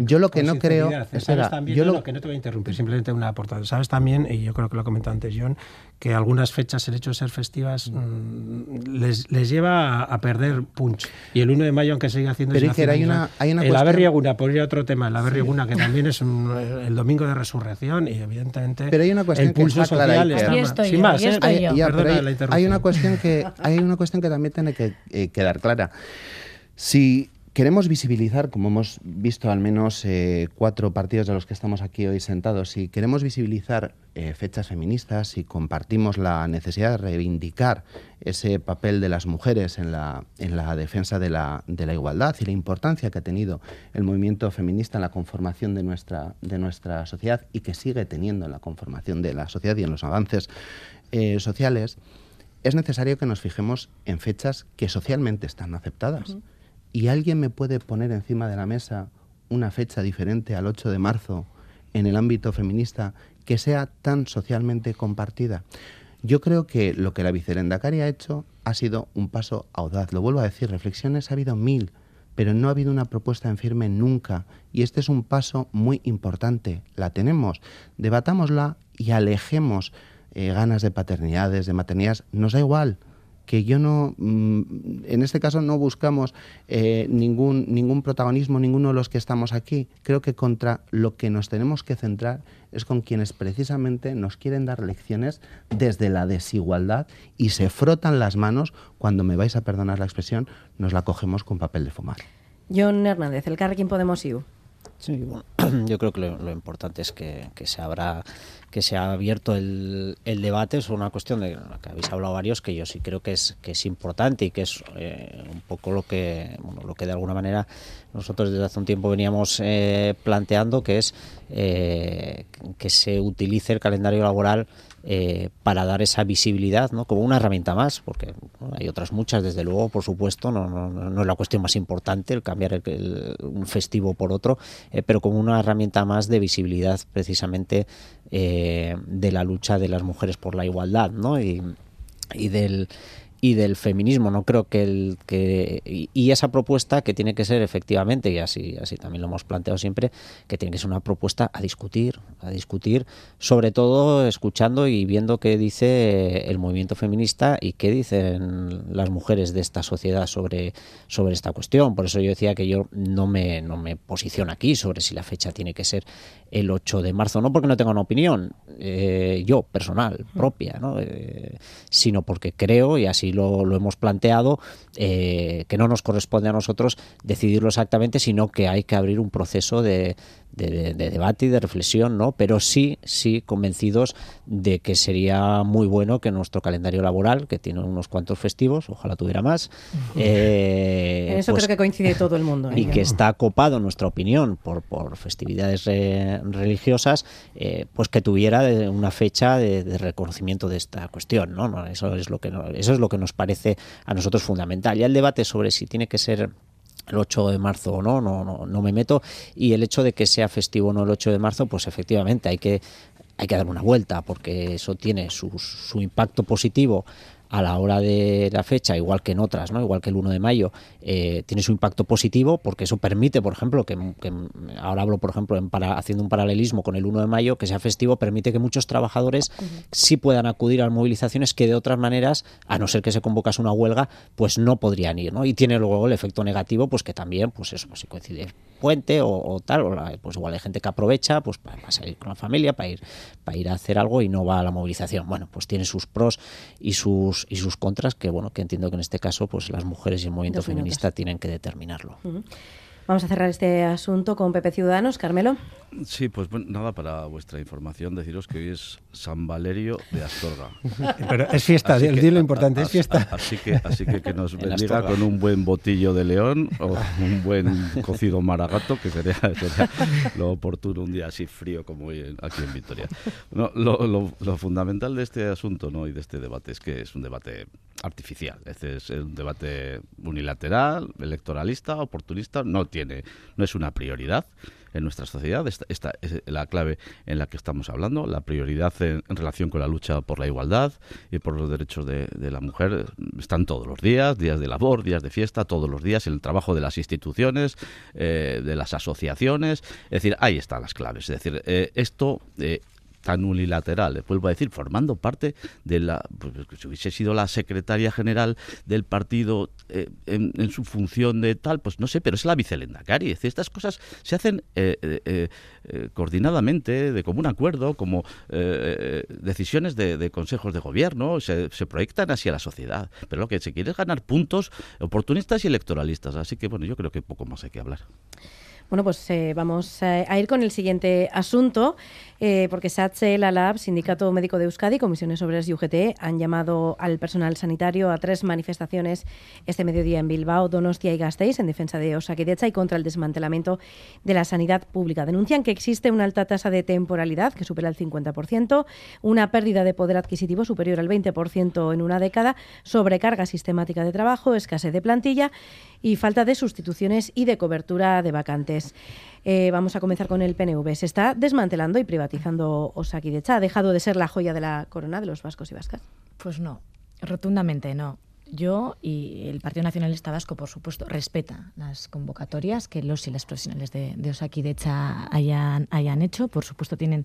S4: yo lo que no creo...
S5: Espera, también, yo lo... que no te voy a interrumpir, simplemente una aportada. Sabes también, y yo creo que lo ha comentado antes John, que algunas fechas, el hecho de ser festivas, mm, les, les, lleva a, perder punch. Y el 1 de mayo, aunque siga haciendo...
S4: Pero hay una, hay una
S5: el Averriaguna, por ir a otro tema, el Averriaguna, que también es el domingo de resurrección y evidentemente
S4: pero hay una cuestión
S5: el pulso
S4: que
S5: social
S3: está... Sin más, ¿eh? hay,
S4: hay, una cuestión que, hay una cuestión que también tiene que eh, quedar clara. Si Queremos visibilizar, como hemos visto al menos eh, cuatro partidos de los que estamos aquí hoy sentados, si queremos visibilizar eh, fechas feministas, si compartimos la necesidad de reivindicar ese papel de las mujeres en la, en la defensa de la, de la, igualdad y la importancia que ha tenido el movimiento feminista en la conformación de nuestra, de nuestra sociedad y que sigue teniendo en la conformación de la sociedad y en los avances eh, sociales, es necesario que nos fijemos en fechas que socialmente están aceptadas y alguien me puede poner encima de la mesa una fecha diferente al 8 de marzo en el ámbito feminista que sea tan socialmente compartida. Yo creo que lo que la vicerendacari ha hecho ha sido un paso audaz. Lo vuelvo a decir, reflexiones ha habido mil, pero no ha habido una propuesta en firme nunca. Y este es un paso muy importante. La tenemos, debatámosla y alejemos eh, ganas de paternidades, de maternidades. Nos da igual que yo no, mm, en este caso no buscamos eh, ningún, ningún protagonismo, ninguno de los que estamos aquí. Creo que contra lo que nos tenemos que centrar es con quienes precisamente nos quieren dar lecciones desde la desigualdad y se frotan las manos, cuando me vais a perdonar la expresión, nos la cogemos con papel de fumar.
S2: John Hernández, el Carrequín Podemos IU.
S6: Sí, bueno, yo creo que lo, importante es que, se abra que se ha abierto el, debate sobre una cuestión de la que habéis hablado varios que yo sí creo que es que es importante y que es eh, un poco lo que lo que de alguna manera nosotros desde hace un tiempo veníamos eh, planteando que es eh, que se utilice el calendario laboral eh, para dar esa visibilidad ¿no? como una herramienta más, porque hay otras muchas, desde luego, por supuesto, no, no, no es la cuestión más importante el cambiar un festivo por otro, eh, pero como una herramienta más de visibilidad precisamente eh, de la lucha de las mujeres por la igualdad ¿no? y, y del y del feminismo. No creo que el que y esa propuesta que tiene que ser efectivamente y así así también lo hemos planteado siempre que tiene que ser una propuesta a discutir, a discutir, sobre todo escuchando y viendo qué dice el movimiento feminista y qué dicen las mujeres de esta sociedad sobre sobre esta cuestión. Por eso yo decía que yo no me no me posiciono aquí sobre si la fecha tiene que ser el 8 de marzo, no porque no tenga una opinión eh, yo personal propia, ¿no? Eh, sino porque creo y así lo, hemos planteado, eh, que no nos corresponde a nosotros decidirlo exactamente, sino que hay que abrir un proceso de, de, debate y de reflexión, ¿no? Pero sí, sí, convencidos de que sería muy bueno que nuestro calendario laboral, que tiene unos cuantos festivos, ojalá tuviera más.
S2: Eh, en eso pues, creo que coincide todo el mundo.
S6: Y que está copado, en nuestra opinión, por, por festividades religiosas, eh, pues que tuviera una fecha de, reconocimiento de esta cuestión, ¿no? Eso es lo que eso es lo que nos parece a nosotros fundamental. Ya el debate sobre si tiene que ser el 8 de marzo o no, no, no, no me meto. Y el hecho de que sea festivo o no el 8 de marzo, pues efectivamente hay que, hay que dar una vuelta, porque eso tiene su, su impacto positivo a la hora de la fecha, igual que en otras, ¿no? igual que el 1 de mayo, eh, tiene su impacto positivo porque eso permite, por ejemplo, que, ahora hablo, por ejemplo, en para, haciendo un paralelismo con el 1 de mayo, que sea festivo, permite que muchos trabajadores sí puedan acudir a movilizaciones que de otras maneras, a no ser que se convocase una huelga, pues no podrían ir. ¿no? Y tiene luego el efecto negativo, pues que también, pues eso, pues si coincide puente o, tal, pues igual hay gente que aprovecha pues para, salir con la familia, para ir, para ir a hacer algo y no va a la movilización. Bueno, pues tiene sus pros y sus y sus contras que bueno, que entiendo que en este caso pues las mujeres y el movimiento feminista tienen que determinarlo.
S2: Vamos a cerrar este asunto con Pepe Ciudadanos. Carmelo.
S7: Sí, pues nada, para vuestra información, deciros que hoy es San Valerio de Astorga.
S5: Pero es fiesta, di lo importante, es fiesta.
S7: Así que, así que que nos bendiga con un buen botillo de león o un buen cocido maragato, que sería, lo oportuno un día así frío como hoy aquí en Vitoria. No, lo, lo, fundamental de este asunto ¿no? y de este debate es que es un debate artificial, es, es un debate unilateral, electoralista, oportunista, no tiene, no es una prioridad en nuestra sociedad. Esta, es la clave en la que estamos hablando, la prioridad en, relación con la lucha por la igualdad y por los derechos de, la mujer. Están todos los días, días de labor, días de fiesta, todos los días, en el trabajo de las instituciones, eh, de las asociaciones. Es decir, ahí están las claves. Es decir, eh, esto eh, tan unilateral, vuelvo a decir, formando parte de la, pues, si hubiese sido la secretaria general del partido eh, en, su función de tal, pues no sé, pero es la vicelendacari. Es decir, estas cosas se hacen eh, eh, coordinadamente, de común acuerdo, como decisiones de, consejos de gobierno, se, se proyectan hacia la sociedad. Pero lo que se quiere es ganar puntos oportunistas y electoralistas. Así que, bueno, yo creo que poco más hay que hablar.
S2: Bueno, pues eh, vamos a, ir con el siguiente asunto, eh, porque SATSE, la Sindicato Médico de Euskadi, Comisiones Obreras y UGT han llamado al personal sanitario a tres manifestaciones este mediodía en Bilbao, Donostia y Gasteiz en defensa de Osakidecha y contra el desmantelamiento de la sanidad pública. Denuncian que existe una alta tasa de temporalidad que supera el 50%, una pérdida de poder adquisitivo superior al 20% en una década, sobrecarga sistemática de trabajo, escasez de plantilla y falta de sustituciones y de cobertura de vacantes. Eh, vamos a comenzar con el PNV. Se está desmantelando y privatizando Osakidecha. ¿Ha dejado de ser la joya de la corona de los vascos y vascas?
S3: Pues no, rotundamente no. Yo y el Partido Nacionalista Vasco, por supuesto, respeta las convocatorias que los y las profesionales de, de Osakidecha hayan, hayan hecho. Por supuesto, tienen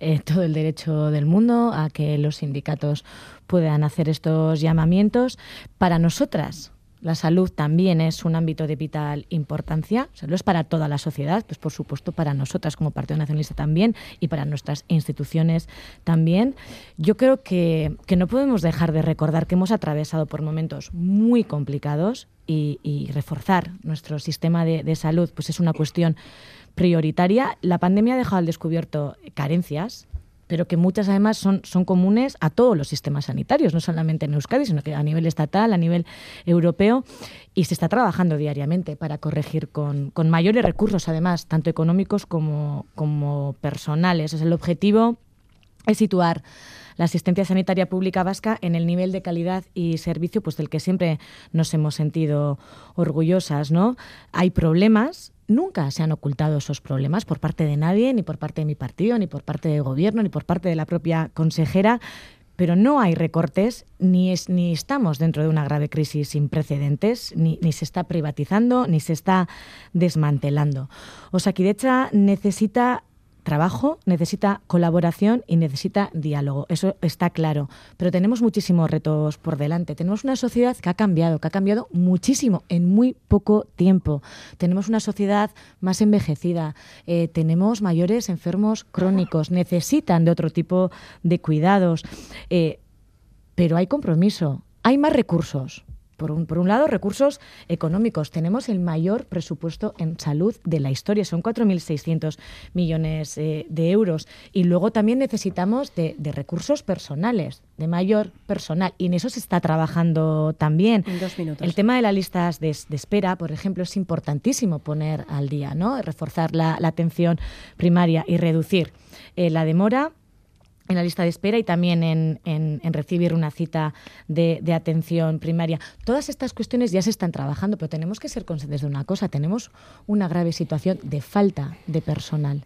S3: eh, todo el derecho del mundo a que los sindicatos puedan hacer estos llamamientos. Para nosotras, la salud también es un ámbito de vital importancia, o sea, lo es para toda la sociedad, pues por supuesto para nosotras como Partido Nacionalista también y para nuestras instituciones también. Yo creo que, no podemos dejar de recordar que hemos atravesado por momentos muy complicados y, reforzar nuestro sistema de, de salud pues es una cuestión prioritaria. La pandemia ha dejado al descubierto carencias pero que muchas además son, son comunes a todos los sistemas sanitarios, no solamente en Euskadi, sino que a nivel estatal, a nivel europeo, y se está trabajando diariamente para corregir con, con mayores recursos, además, tanto económicos como, como personales. Es el objetivo es situar la asistencia sanitaria pública vasca en el nivel de calidad y servicio pues del que siempre nos hemos sentido orgullosas, ¿no? Hay problemas, nunca se han ocultado esos problemas por parte de nadie, ni por parte de mi partido, ni por parte del gobierno, ni por parte de la propia consejera, pero no hay recortes, ni, es, ni estamos dentro de una grave crisis sin precedentes, ni, ni se está privatizando, ni se está desmantelando. Osakidecha necesita trabajo, necesita colaboración y necesita diálogo. Eso está claro. Pero tenemos muchísimos retos por delante. Tenemos una sociedad que ha cambiado, que ha cambiado muchísimo en muy poco tiempo. Tenemos una sociedad más envejecida, eh, tenemos mayores enfermos crónicos, necesitan de otro tipo de cuidados. Eh, pero hay compromiso, hay más recursos por un, por un lado, recursos económicos. Tenemos el mayor presupuesto en salud de la historia, son 4.600 millones eh, de euros. Y luego también necesitamos de, recursos personales, de mayor personal. Y en eso se está trabajando también.
S2: En dos minutos.
S3: El tema de las listas de, espera, por ejemplo, es importantísimo poner al día, ¿no? Reforzar la, atención primaria y reducir eh, la demora en la lista de espera y también en, recibir una cita de, atención primaria. Todas estas cuestiones ya se están trabajando, pero tenemos que ser conscientes de una cosa, tenemos una grave situación de falta de personal.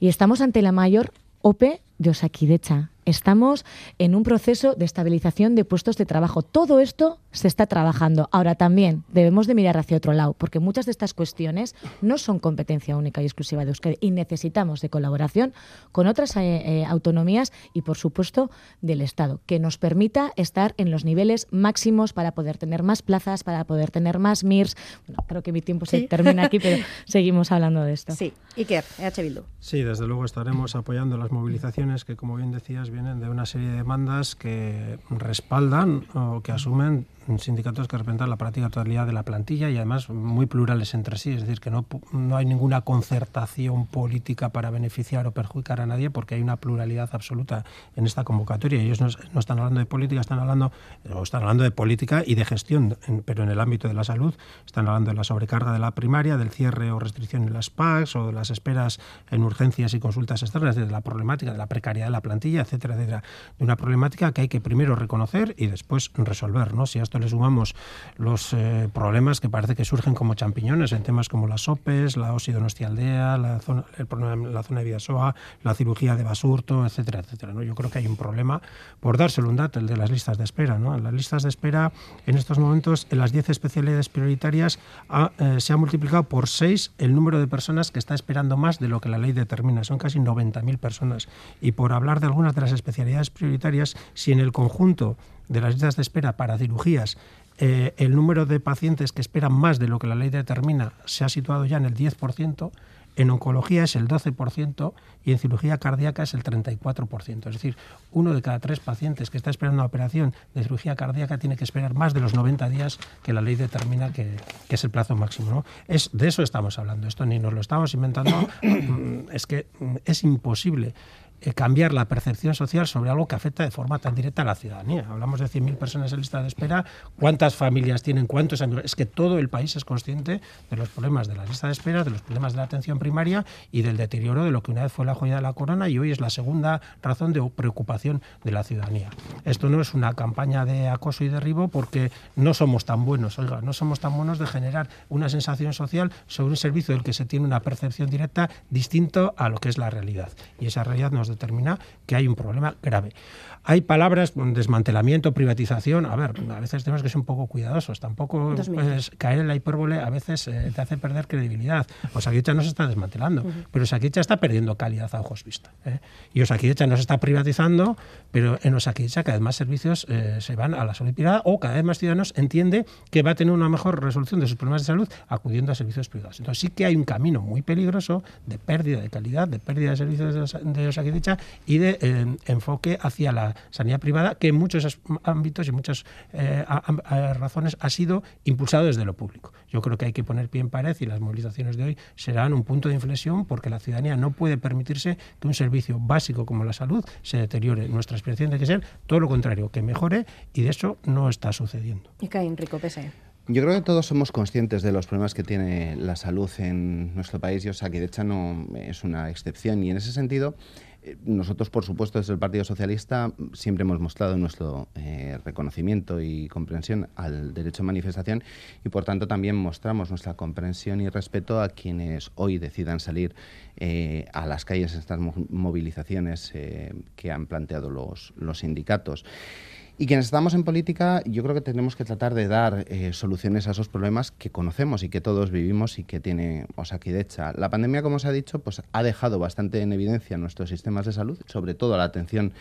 S3: Y estamos ante la mayor OPE de Osakidecha. Estamos en un proceso de estabilización de puestos de trabajo. Todo esto se está trabajando. Ahora también debemos de mirar hacia otro lado, porque muchas de estas cuestiones no son competencia única y exclusiva de Euskadi y necesitamos de colaboración con otras eh, eh, autonomías y, por supuesto, del Estado, que nos permita estar en los niveles máximos para poder tener más plazas, para poder tener más MIRS. Bueno, creo que mi tiempo se termina aquí, pero seguimos hablando de esto.
S2: Sí, Iker, EH Bildu.
S5: Sí, desde luego estaremos apoyando las movilizaciones que, como bien decías, vienen de una serie de demandas que respaldan o que asumen sindicatos que representan la práctica totalidad de la plantilla y además muy plurales entre sí, es decir, que no, no hay ninguna concertación política para beneficiar o perjudicar a nadie porque hay una pluralidad absoluta en esta convocatoria. Ellos no, no están hablando de política, están hablando, o están hablando de política y de gestión, pero en el ámbito de la salud están hablando de la sobrecarga de la primaria, del cierre o restricción en las PACs o de las esperas en urgencias y consultas externas, de la problemática de la precariedad de la plantilla, etcétera, etcétera. De una problemática que hay que primero reconocer y después resolver, ¿no? Si esto le sumamos los eh, problemas que parece que surgen como champiñones en temas como las OPEs, la osidonostialdea, la zona, el problema, la zona de Vidasoa, la cirugía de Basurto, etcétera, etcétera. ¿no? Yo creo que hay un problema, por dárselo un dato, el de las listas de espera. ¿no? En las listas de espera, en estos momentos, en las 10 especialidades prioritarias, eh, se ha multiplicado por 6 el número de personas que está esperando más de lo que la ley determina. Son casi 90.000 personas. Y por hablar de algunas de las especialidades prioritarias, si en el conjunto de las listas de espera para cirugías, eh, el número de pacientes que esperan más de lo que la ley determina se ha situado ya en el 10%, en oncología es el 12% y en cirugía cardíaca es el 34%. Es decir, uno de cada tres pacientes que está esperando una operación de cirugía cardíaca tiene que esperar más de los 90 días que la ley determina que, es el plazo máximo. Es, de eso estamos hablando. Esto ni nos lo estamos inventando. es que es imposible eh, cambiar la percepción social sobre algo que afecta de forma tan directa a la ciudadanía. Hablamos de 100.000 personas en lista de espera, cuántas familias tienen, cuántos. Es que todo el país es consciente de los problemas de la lista de espera, de los problemas de la atención primaria y del deterioro de lo que una vez fue la joya de la corona y hoy es la segunda razón de preocupación de la ciudadanía. Esto no es una campaña de acoso y derribo porque no somos tan buenos, oiga, no somos tan buenos de generar una sensación social sobre un servicio del que se tiene una percepción directa distinto a lo que es la realidad. Y esa realidad nos determina que hay un problema grave. Hay palabras, desmantelamiento, privatización. A ver, a veces tenemos que ser un poco cuidadosos. Tampoco puedes caer en la hipérbole, a veces eh, te hace perder credibilidad. Osakidecha no se está desmantelando, pero Osakidecha está perdiendo calidad a ojos vista. ¿eh? Y Osakidecha no se está privatizando, pero en Osakidecha cada vez más servicios eh, se van a la salud privada o cada vez más ciudadanos entiende que va a tener una mejor resolución de sus problemas de salud acudiendo a servicios privados. Entonces sí que hay un camino muy peligroso de pérdida de calidad, de pérdida de servicios de Osakidecha Osakidecha y de eh, enfoque hacia la sanidad privada, que en muchos ámbitos y muchas eh, razones ha sido impulsado desde lo público. Yo creo que hay que poner pie en pared y las movilizaciones de hoy serán un punto de inflexión porque la ciudadanía no puede permitirse que un servicio básico como la salud se deteriore. Nuestra experiencia tiene que ser todo lo contrario, que mejore y de eso no está sucediendo.
S2: Y cae Rico Pese.
S4: Yo creo que todos somos conscientes de los problemas que tiene la salud en nuestro país y hecho no es una excepción. Y en ese sentido, eh, nosotros, por supuesto, desde el Partido Socialista siempre hemos mostrado nuestro eh, reconocimiento y comprensión al derecho a manifestación y, por tanto, también mostramos nuestra comprensión y respeto a quienes hoy decidan salir eh, a las calles en estas movilizaciones que han planteado los sindicatos. Y quienes estamos en política, yo creo que tenemos que tratar de dar eh, soluciones a esos problemas que conocemos y que todos vivimos y que tiene Osakidecha. La pandemia, como se ha dicho, pues ha dejado bastante en evidencia nuestros sistemas de salud, sobre todo la atención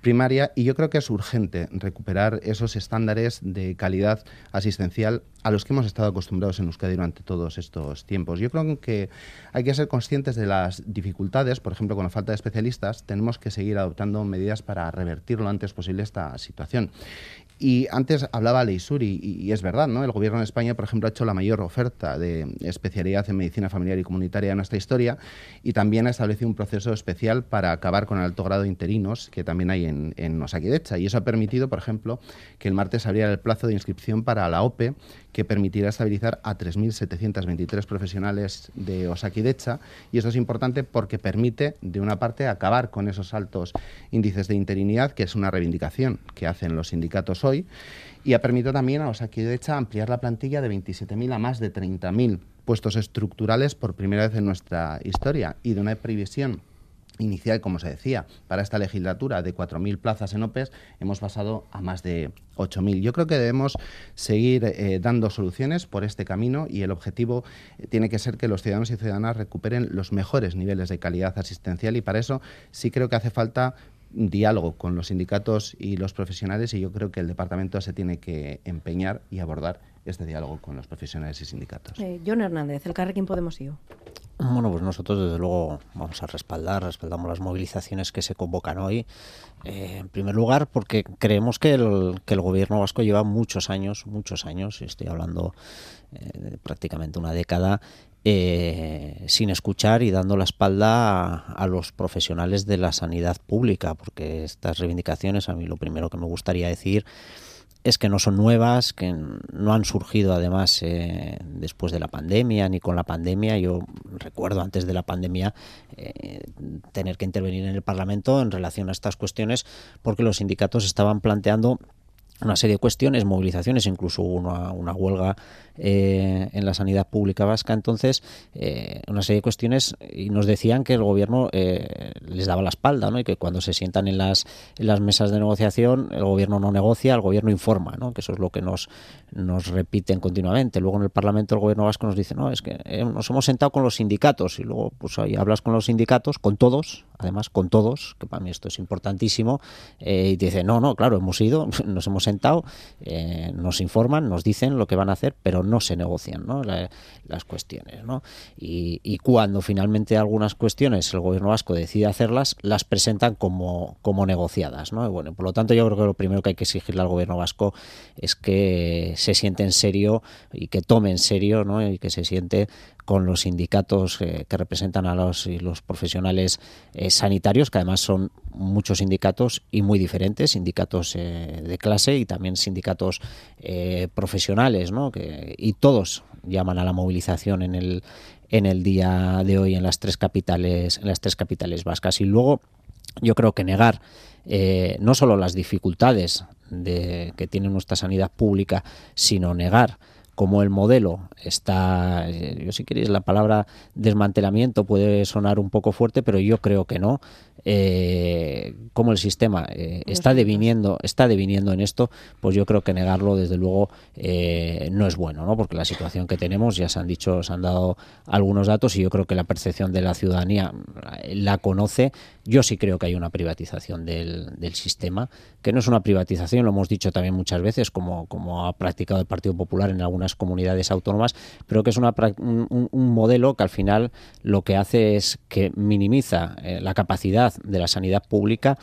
S4: primaria y yo creo que es urgente recuperar esos estándares de calidad asistencial a los que hemos estado acostumbrados en Euskadi durante todos estos tiempos. Yo creo que hay que ser conscientes de las dificultades, por ejemplo, con la falta de especialistas, tenemos que seguir adoptando medidas para revertir lo antes posible esta situación. Y antes hablaba Leisuri, y, y, es verdad, ¿no? El gobierno de España, por ejemplo, ha hecho la mayor oferta de especialidad en medicina familiar y comunitaria de nuestra historia y también ha establecido un proceso especial para acabar con el alto grado de interinos que también hay en, en Osakidecha. Y eso ha permitido, por ejemplo, que el martes abriera el plazo de inscripción para la OPE, que permitirá estabilizar a 3.723 profesionales de Osakidecha. Y eso es importante porque permite, de una parte, acabar con esos altos índices de interinidad, que es una reivindicación que hacen los sindicatos hoy, y ha permitido también a Osakidecha ampliar la plantilla de 27.000 a más de 30.000 puestos estructurales por primera vez en nuestra historia y de una previsión inicial, como se decía, para esta legislatura de 4.000 plazas en OPEs, hemos pasado a más de 8.000. Yo creo que debemos seguir eh, dando soluciones por este camino y el objetivo eh, tiene que ser que los ciudadanos y ciudadanas recuperen los mejores niveles de calidad asistencial y para eso sí creo que hace falta diálogo con los sindicatos y los profesionales y yo creo que el departamento se tiene que empeñar y abordar este diálogo con los profesionales y sindicatos.
S2: Eh, John Hernández, el Carrequín Podemos IO.
S6: Bueno, pues nosotros desde luego vamos a respaldar, respaldamos las movilizaciones que se convocan hoy. Eh, en primer lugar, porque creemos que el, que el gobierno vasco lleva muchos años, muchos años, estoy hablando eh, de prácticamente una década, eh, sin escuchar y dando la espalda a, a, los profesionales de la sanidad pública, porque estas reivindicaciones, a mí lo primero que me gustaría decir es que no son nuevas, que no han surgido además eh, después de la pandemia ni con la pandemia. Yo recuerdo antes de la pandemia eh, tener que intervenir en el Parlamento en relación a estas cuestiones porque los sindicatos estaban planteando una serie de cuestiones, movilizaciones, incluso una, una huelga eh, en la sanidad pública vasca. Entonces, eh, una serie de cuestiones y nos decían que el gobierno les daba la espalda, ¿no? Y que cuando se sientan en las, en las mesas de negociación, el gobierno no negocia, el gobierno informa, ¿no? Que eso es lo que nos, nos repiten continuamente. Luego en el Parlamento el gobierno vasco nos dice, no, es que nos hemos sentado con los sindicatos y luego pues ahí hablas con los sindicatos, con todos, además con todos, que para mí esto es importantísimo, y te dice, no, no, claro, hemos ido, nos hemos sentado, nos informan, nos dicen lo que van a hacer, pero no se negocian ¿no? las cuestiones. ¿no? Y, cuando finalmente algunas cuestiones el gobierno vasco decide hacerlas, las presentan como, como negociadas. ¿no? bueno, por lo tanto, yo creo que lo primero que hay que exigirle al gobierno vasco es que se siente en serio y que tome en serio ¿no? y que se siente con los sindicatos eh, que representan a los, los profesionales eh, sanitarios, que además son muchos sindicatos y muy diferentes, sindicatos eh, de clase y también sindicatos profesionales, ¿no? que, y todos llaman a la movilización en el, en el día de hoy en las tres capitales, en las tres capitales vascas. Y luego yo creo que negar no solo las dificultades de, que tiene nuestra sanidad pública, sino negar como el modelo está, eh, yo si queréis la palabra desmantelamiento puede sonar un poco fuerte, pero yo creo que no, eh, como el sistema eh, está deviniendo está deviniendo en esto, pues yo creo que negarlo desde luego eh, no es bueno, ¿no? Porque la situación que tenemos ya se han dicho, se han dado algunos datos y yo creo que la percepción de la ciudadanía la conoce. Yo sí creo que hay una privatización del, del sistema, que no es una privatización, lo hemos dicho también muchas veces, como, como ha practicado el Partido Popular en algunas algunas comunidades autónomas, pero que es una, un, modelo que al final lo que hace es que minimiza eh, la capacidad de la sanidad pública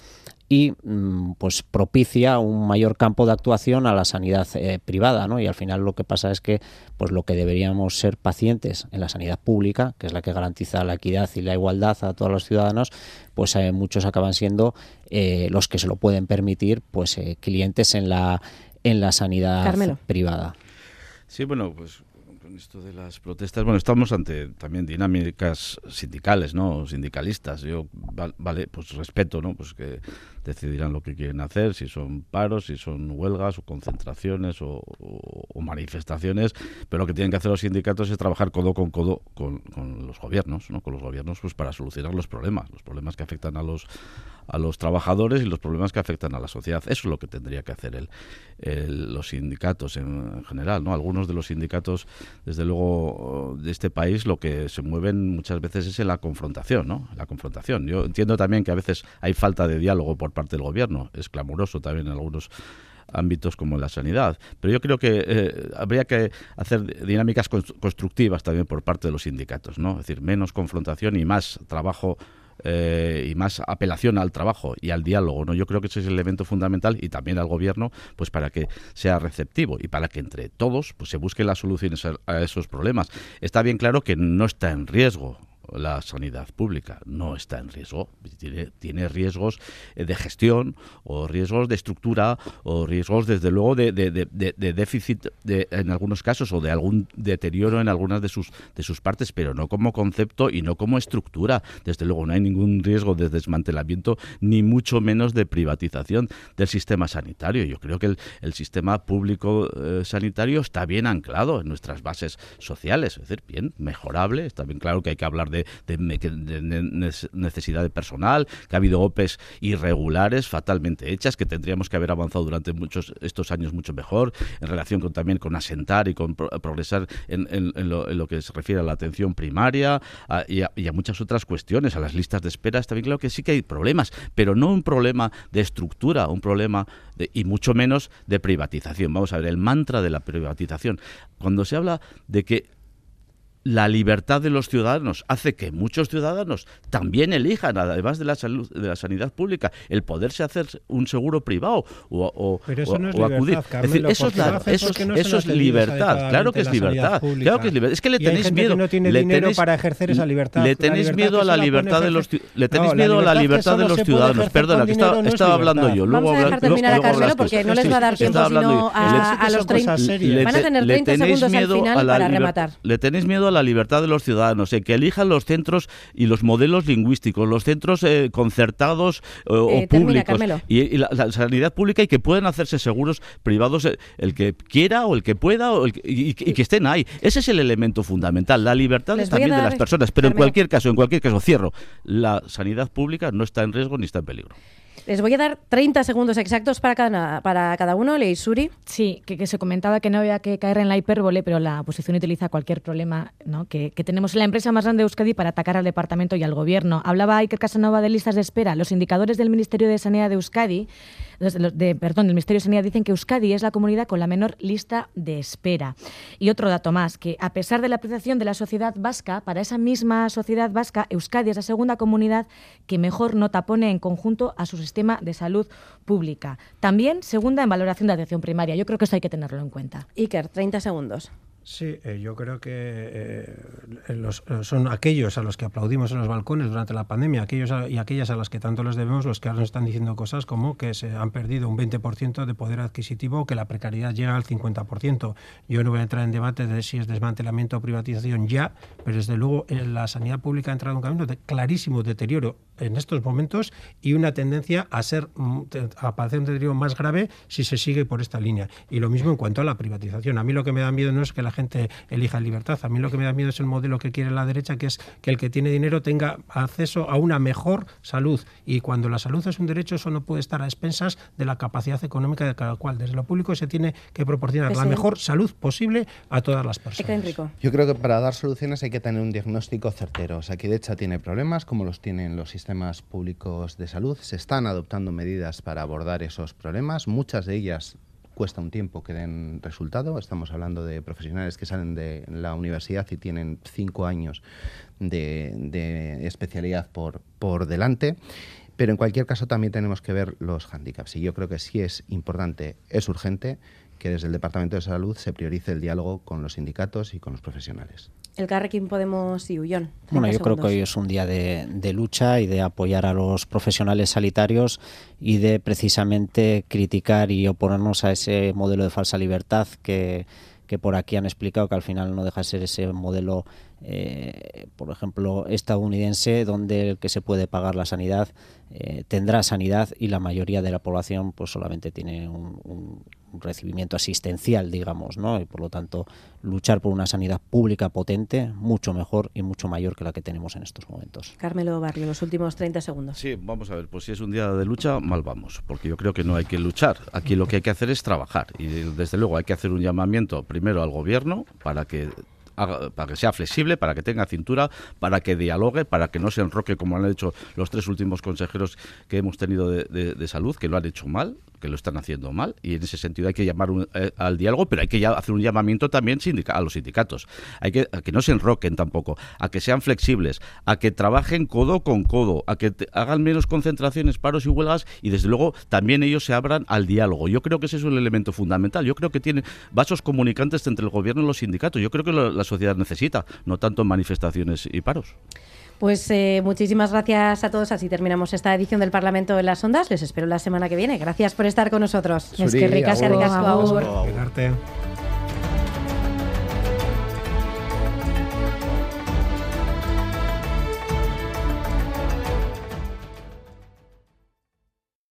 S6: y mm, pues propicia un mayor campo de actuación a la sanidad eh, privada, ¿no? Y al final lo que pasa es que pues lo que deberíamos ser pacientes en la sanidad pública, que es la que garantiza la equidad y la igualdad a todos los ciudadanos, pues eh, muchos acaban siendo eh, los que se lo pueden permitir, pues clientes en la en la sanidad privada.
S7: Sí, bueno, pues esto de las protestas, bueno, estamos ante también dinámicas sindicales, ¿no? Sindicalistas. Yo, vale, pues respeto, ¿no? Pues que decidirán lo que quieren hacer, si son paros, si son huelgas o concentraciones o, manifestaciones, pero lo que tienen que hacer los sindicatos es trabajar codo con codo con, los gobiernos, ¿no? Con los gobiernos, pues para solucionar los problemas, los problemas que afectan a los a los trabajadores y los problemas que afectan a la sociedad. Eso es lo que tendría que hacer el, los sindicatos en, general, ¿no? Algunos de los sindicatos, desde luego, de este país, lo que se mueven muchas veces es en la confrontación, ¿no? La confrontación. Yo entiendo también que a veces hay falta de diálogo por parte del gobierno. Es clamoroso también en algunos ámbitos como la sanidad. Pero yo creo que eh, habría que hacer dinámicas constructivas también por parte de los sindicatos, ¿no? Es decir, menos confrontación y más trabajo eh, y más apelación al trabajo y al diálogo. ¿no? Yo creo que ese es el elemento fundamental y también al gobierno pues para que sea receptivo y para que entre todos pues se busquen las soluciones a esos problemas. Está bien claro que no está en riesgo la sanidad pública. No está en riesgo. Tiene, riesgos eh, de gestión o riesgos de estructura o riesgos, desde luego, de, déficit en algunos casos o de algún deterioro en algunas de sus, de sus partes, pero no como concepto y no como estructura. Desde luego, no hay ningún riesgo de desmantelamiento ni mucho menos de privatización del sistema sanitario. Yo creo que el, sistema público eh, sanitario está bien anclado en nuestras bases sociales, es decir, bien mejorable. Está bien claro que hay que hablar de, necesidad de personal, que ha habido OPEs irregulares, fatalmente hechas, que tendríamos que haber avanzado durante muchos estos años mucho mejor, en relación con también con asentar y con progresar en, lo, que se refiere a la atención primaria y, a, muchas otras cuestiones, a las listas de espera. Está bien claro que sí que hay problemas, pero no un problema de estructura, un problema y mucho menos de privatización. Vamos a ver, el mantra de la privatización. Cuando se habla de que la libertad de los ciudadanos hace que muchos ciudadanos también elijan, además de la salud, de la sanidad pública, el poderse hacer un seguro privado o,
S5: Pero eso no es acudir.
S7: eso es, libertad, claro que es libertad, claro que es libertad. Es que le tenéis miedo.
S5: no tiene dinero para ejercer esa libertad.
S7: Le tenéis miedo a la libertad de los le tenéis miedo a la libertad de los ciudadanos. Perdona, que estaba, hablando yo.
S2: Luego Vamos a dejar terminar a Carmelo porque no les va a dar tiempo sino a los 30. Van a tener 30 segundos al final para rematar.
S7: Le tenéis miedo la libertad de los ciudadanos, que elijan los centros y los modelos lingüísticos, los centros eh, concertados eh, o eh, públicos y, la, sanidad pública y que puedan hacerse seguros privados el que quiera o el que pueda y, que estén ahí. Ese es el elemento fundamental. La libertad también de las personas, pero en cualquier caso, en cualquier caso, cierro, la sanidad pública no está en riesgo ni está en peligro.
S2: Les voy a dar 30 segundos exactos para cada, para cada uno. Leisuri.
S3: Sí, que, se comentaba que no había que caer en la hipérbole, pero la oposición utiliza cualquier problema ¿no? que, tenemos en la empresa más grande de Euskadi para atacar al departamento y al gobierno. Hablaba Iker Casanova de listas de espera. Los indicadores del Ministerio de Sanidad de Euskadi de, perdón, el Ministerio de Sanidad dicen que Euskadi es la comunidad con la menor lista de espera. Y otro dato más, que a pesar de la apreciación de la sociedad vasca, para esa misma sociedad vasca, Euskadi es la segunda comunidad que mejor nota pone en conjunto a su sistema de salud pública. También segunda en valoración de atención primaria. Yo creo que eso hay que tenerlo en cuenta.
S2: Iker, 30 segundos.
S5: Sí, eh, yo creo que eh, eh, son aquellos a los que aplaudimos en los balcones durante la pandemia, aquellos y aquellas a las que tanto les debemos, los que ahora nos están diciendo cosas como que se han perdido un 20% de poder adquisitivo que la precariedad llega al 50%. Yo no voy a entrar en debate de si es desmantelamiento o privatización ya, pero desde luego en la sanidad pública ha entrado un camino de clarísimo deterioro en estos momentos y una tendencia a ser mm, a padecer un deterioro más grave si se sigue por esta línea. Y lo mismo en cuanto a la privatización. A mí lo que me da miedo no es que la gente elija libertad. A mí lo que me da miedo es el modelo que quiere la derecha, que es que el que tiene dinero tenga acceso a una mejor salud. Y cuando la salud es un derecho, eso no puede estar a expensas de la capacidad económica de cada cual. Desde lo público se tiene que proporcionar la mejor salud posible a todas las personas.
S4: Yo creo que para dar soluciones hay que tener un diagnóstico certero. O sea, que de hecho tiene problemas como los tienen los sistemas públicos de salud. Se están adoptando medidas para abordar esos problemas. Muchas de ellas cuesta un tiempo que den resultado. Estamos hablando de profesionales que salen de la universidad y tienen cinco años de, especialidad por, por delante. Pero en cualquier caso también tenemos que ver los hándicaps. Y yo creo que sí es importante, es urgente que desde el Departamento de Salud se priorice el diálogo con los sindicatos y con los profesionales.
S2: El Carrequín Podemos y Ullón.
S6: Bueno, yo creo que hoy es un día de, lucha y de apoyar a los profesionales sanitarios y de precisamente criticar y oponernos a ese modelo de falsa libertad que, que por aquí han explicado que al final no deja de ser ese modelo eh, por ejemplo, estadounidense, donde el que se puede pagar la sanidad eh, tendrá sanidad y la mayoría de la población pues solamente tiene un, recibimiento asistencial, digamos, ¿no? Y por lo tanto, luchar por una sanidad pública potente, mucho mejor y mucho mayor que la que tenemos en estos momentos.
S2: Carmelo Barrio, los últimos 30 segundos.
S7: Sí, vamos a ver, pues si es un día de lucha, mal vamos, porque yo creo que no hay que luchar. Aquí lo que hay que hacer es trabajar y desde luego hay que hacer un llamamiento primero al gobierno para que para que sea flexible, para que tenga cintura, para que dialogue, para que no se enroque como han hecho los tres últimos consejeros que hemos tenido de, salud, que lo han hecho mal, que lo están haciendo mal, y en ese sentido hay que llamar eh, al diálogo, pero hay que ya hacer un llamamiento también a los sindicatos. Hay que, que no se enroquen tampoco, a que sean flexibles, a que trabajen codo con codo, a que hagan menos concentraciones, paros y huelgas, y desde luego también ellos se abran al diálogo. Yo creo que ese es un elemento fundamental. Yo creo que tiene vasos comunicantes entre el gobierno y los sindicatos. Yo creo que la sociedad necesita, no tanto manifestaciones y paros.
S2: Pues eh, muchísimas gracias a todos. Así terminamos esta edición del Parlamento en las Ondas. Les espero la semana que viene. Gracias por estar con nosotros.
S4: es que ricas, ricas,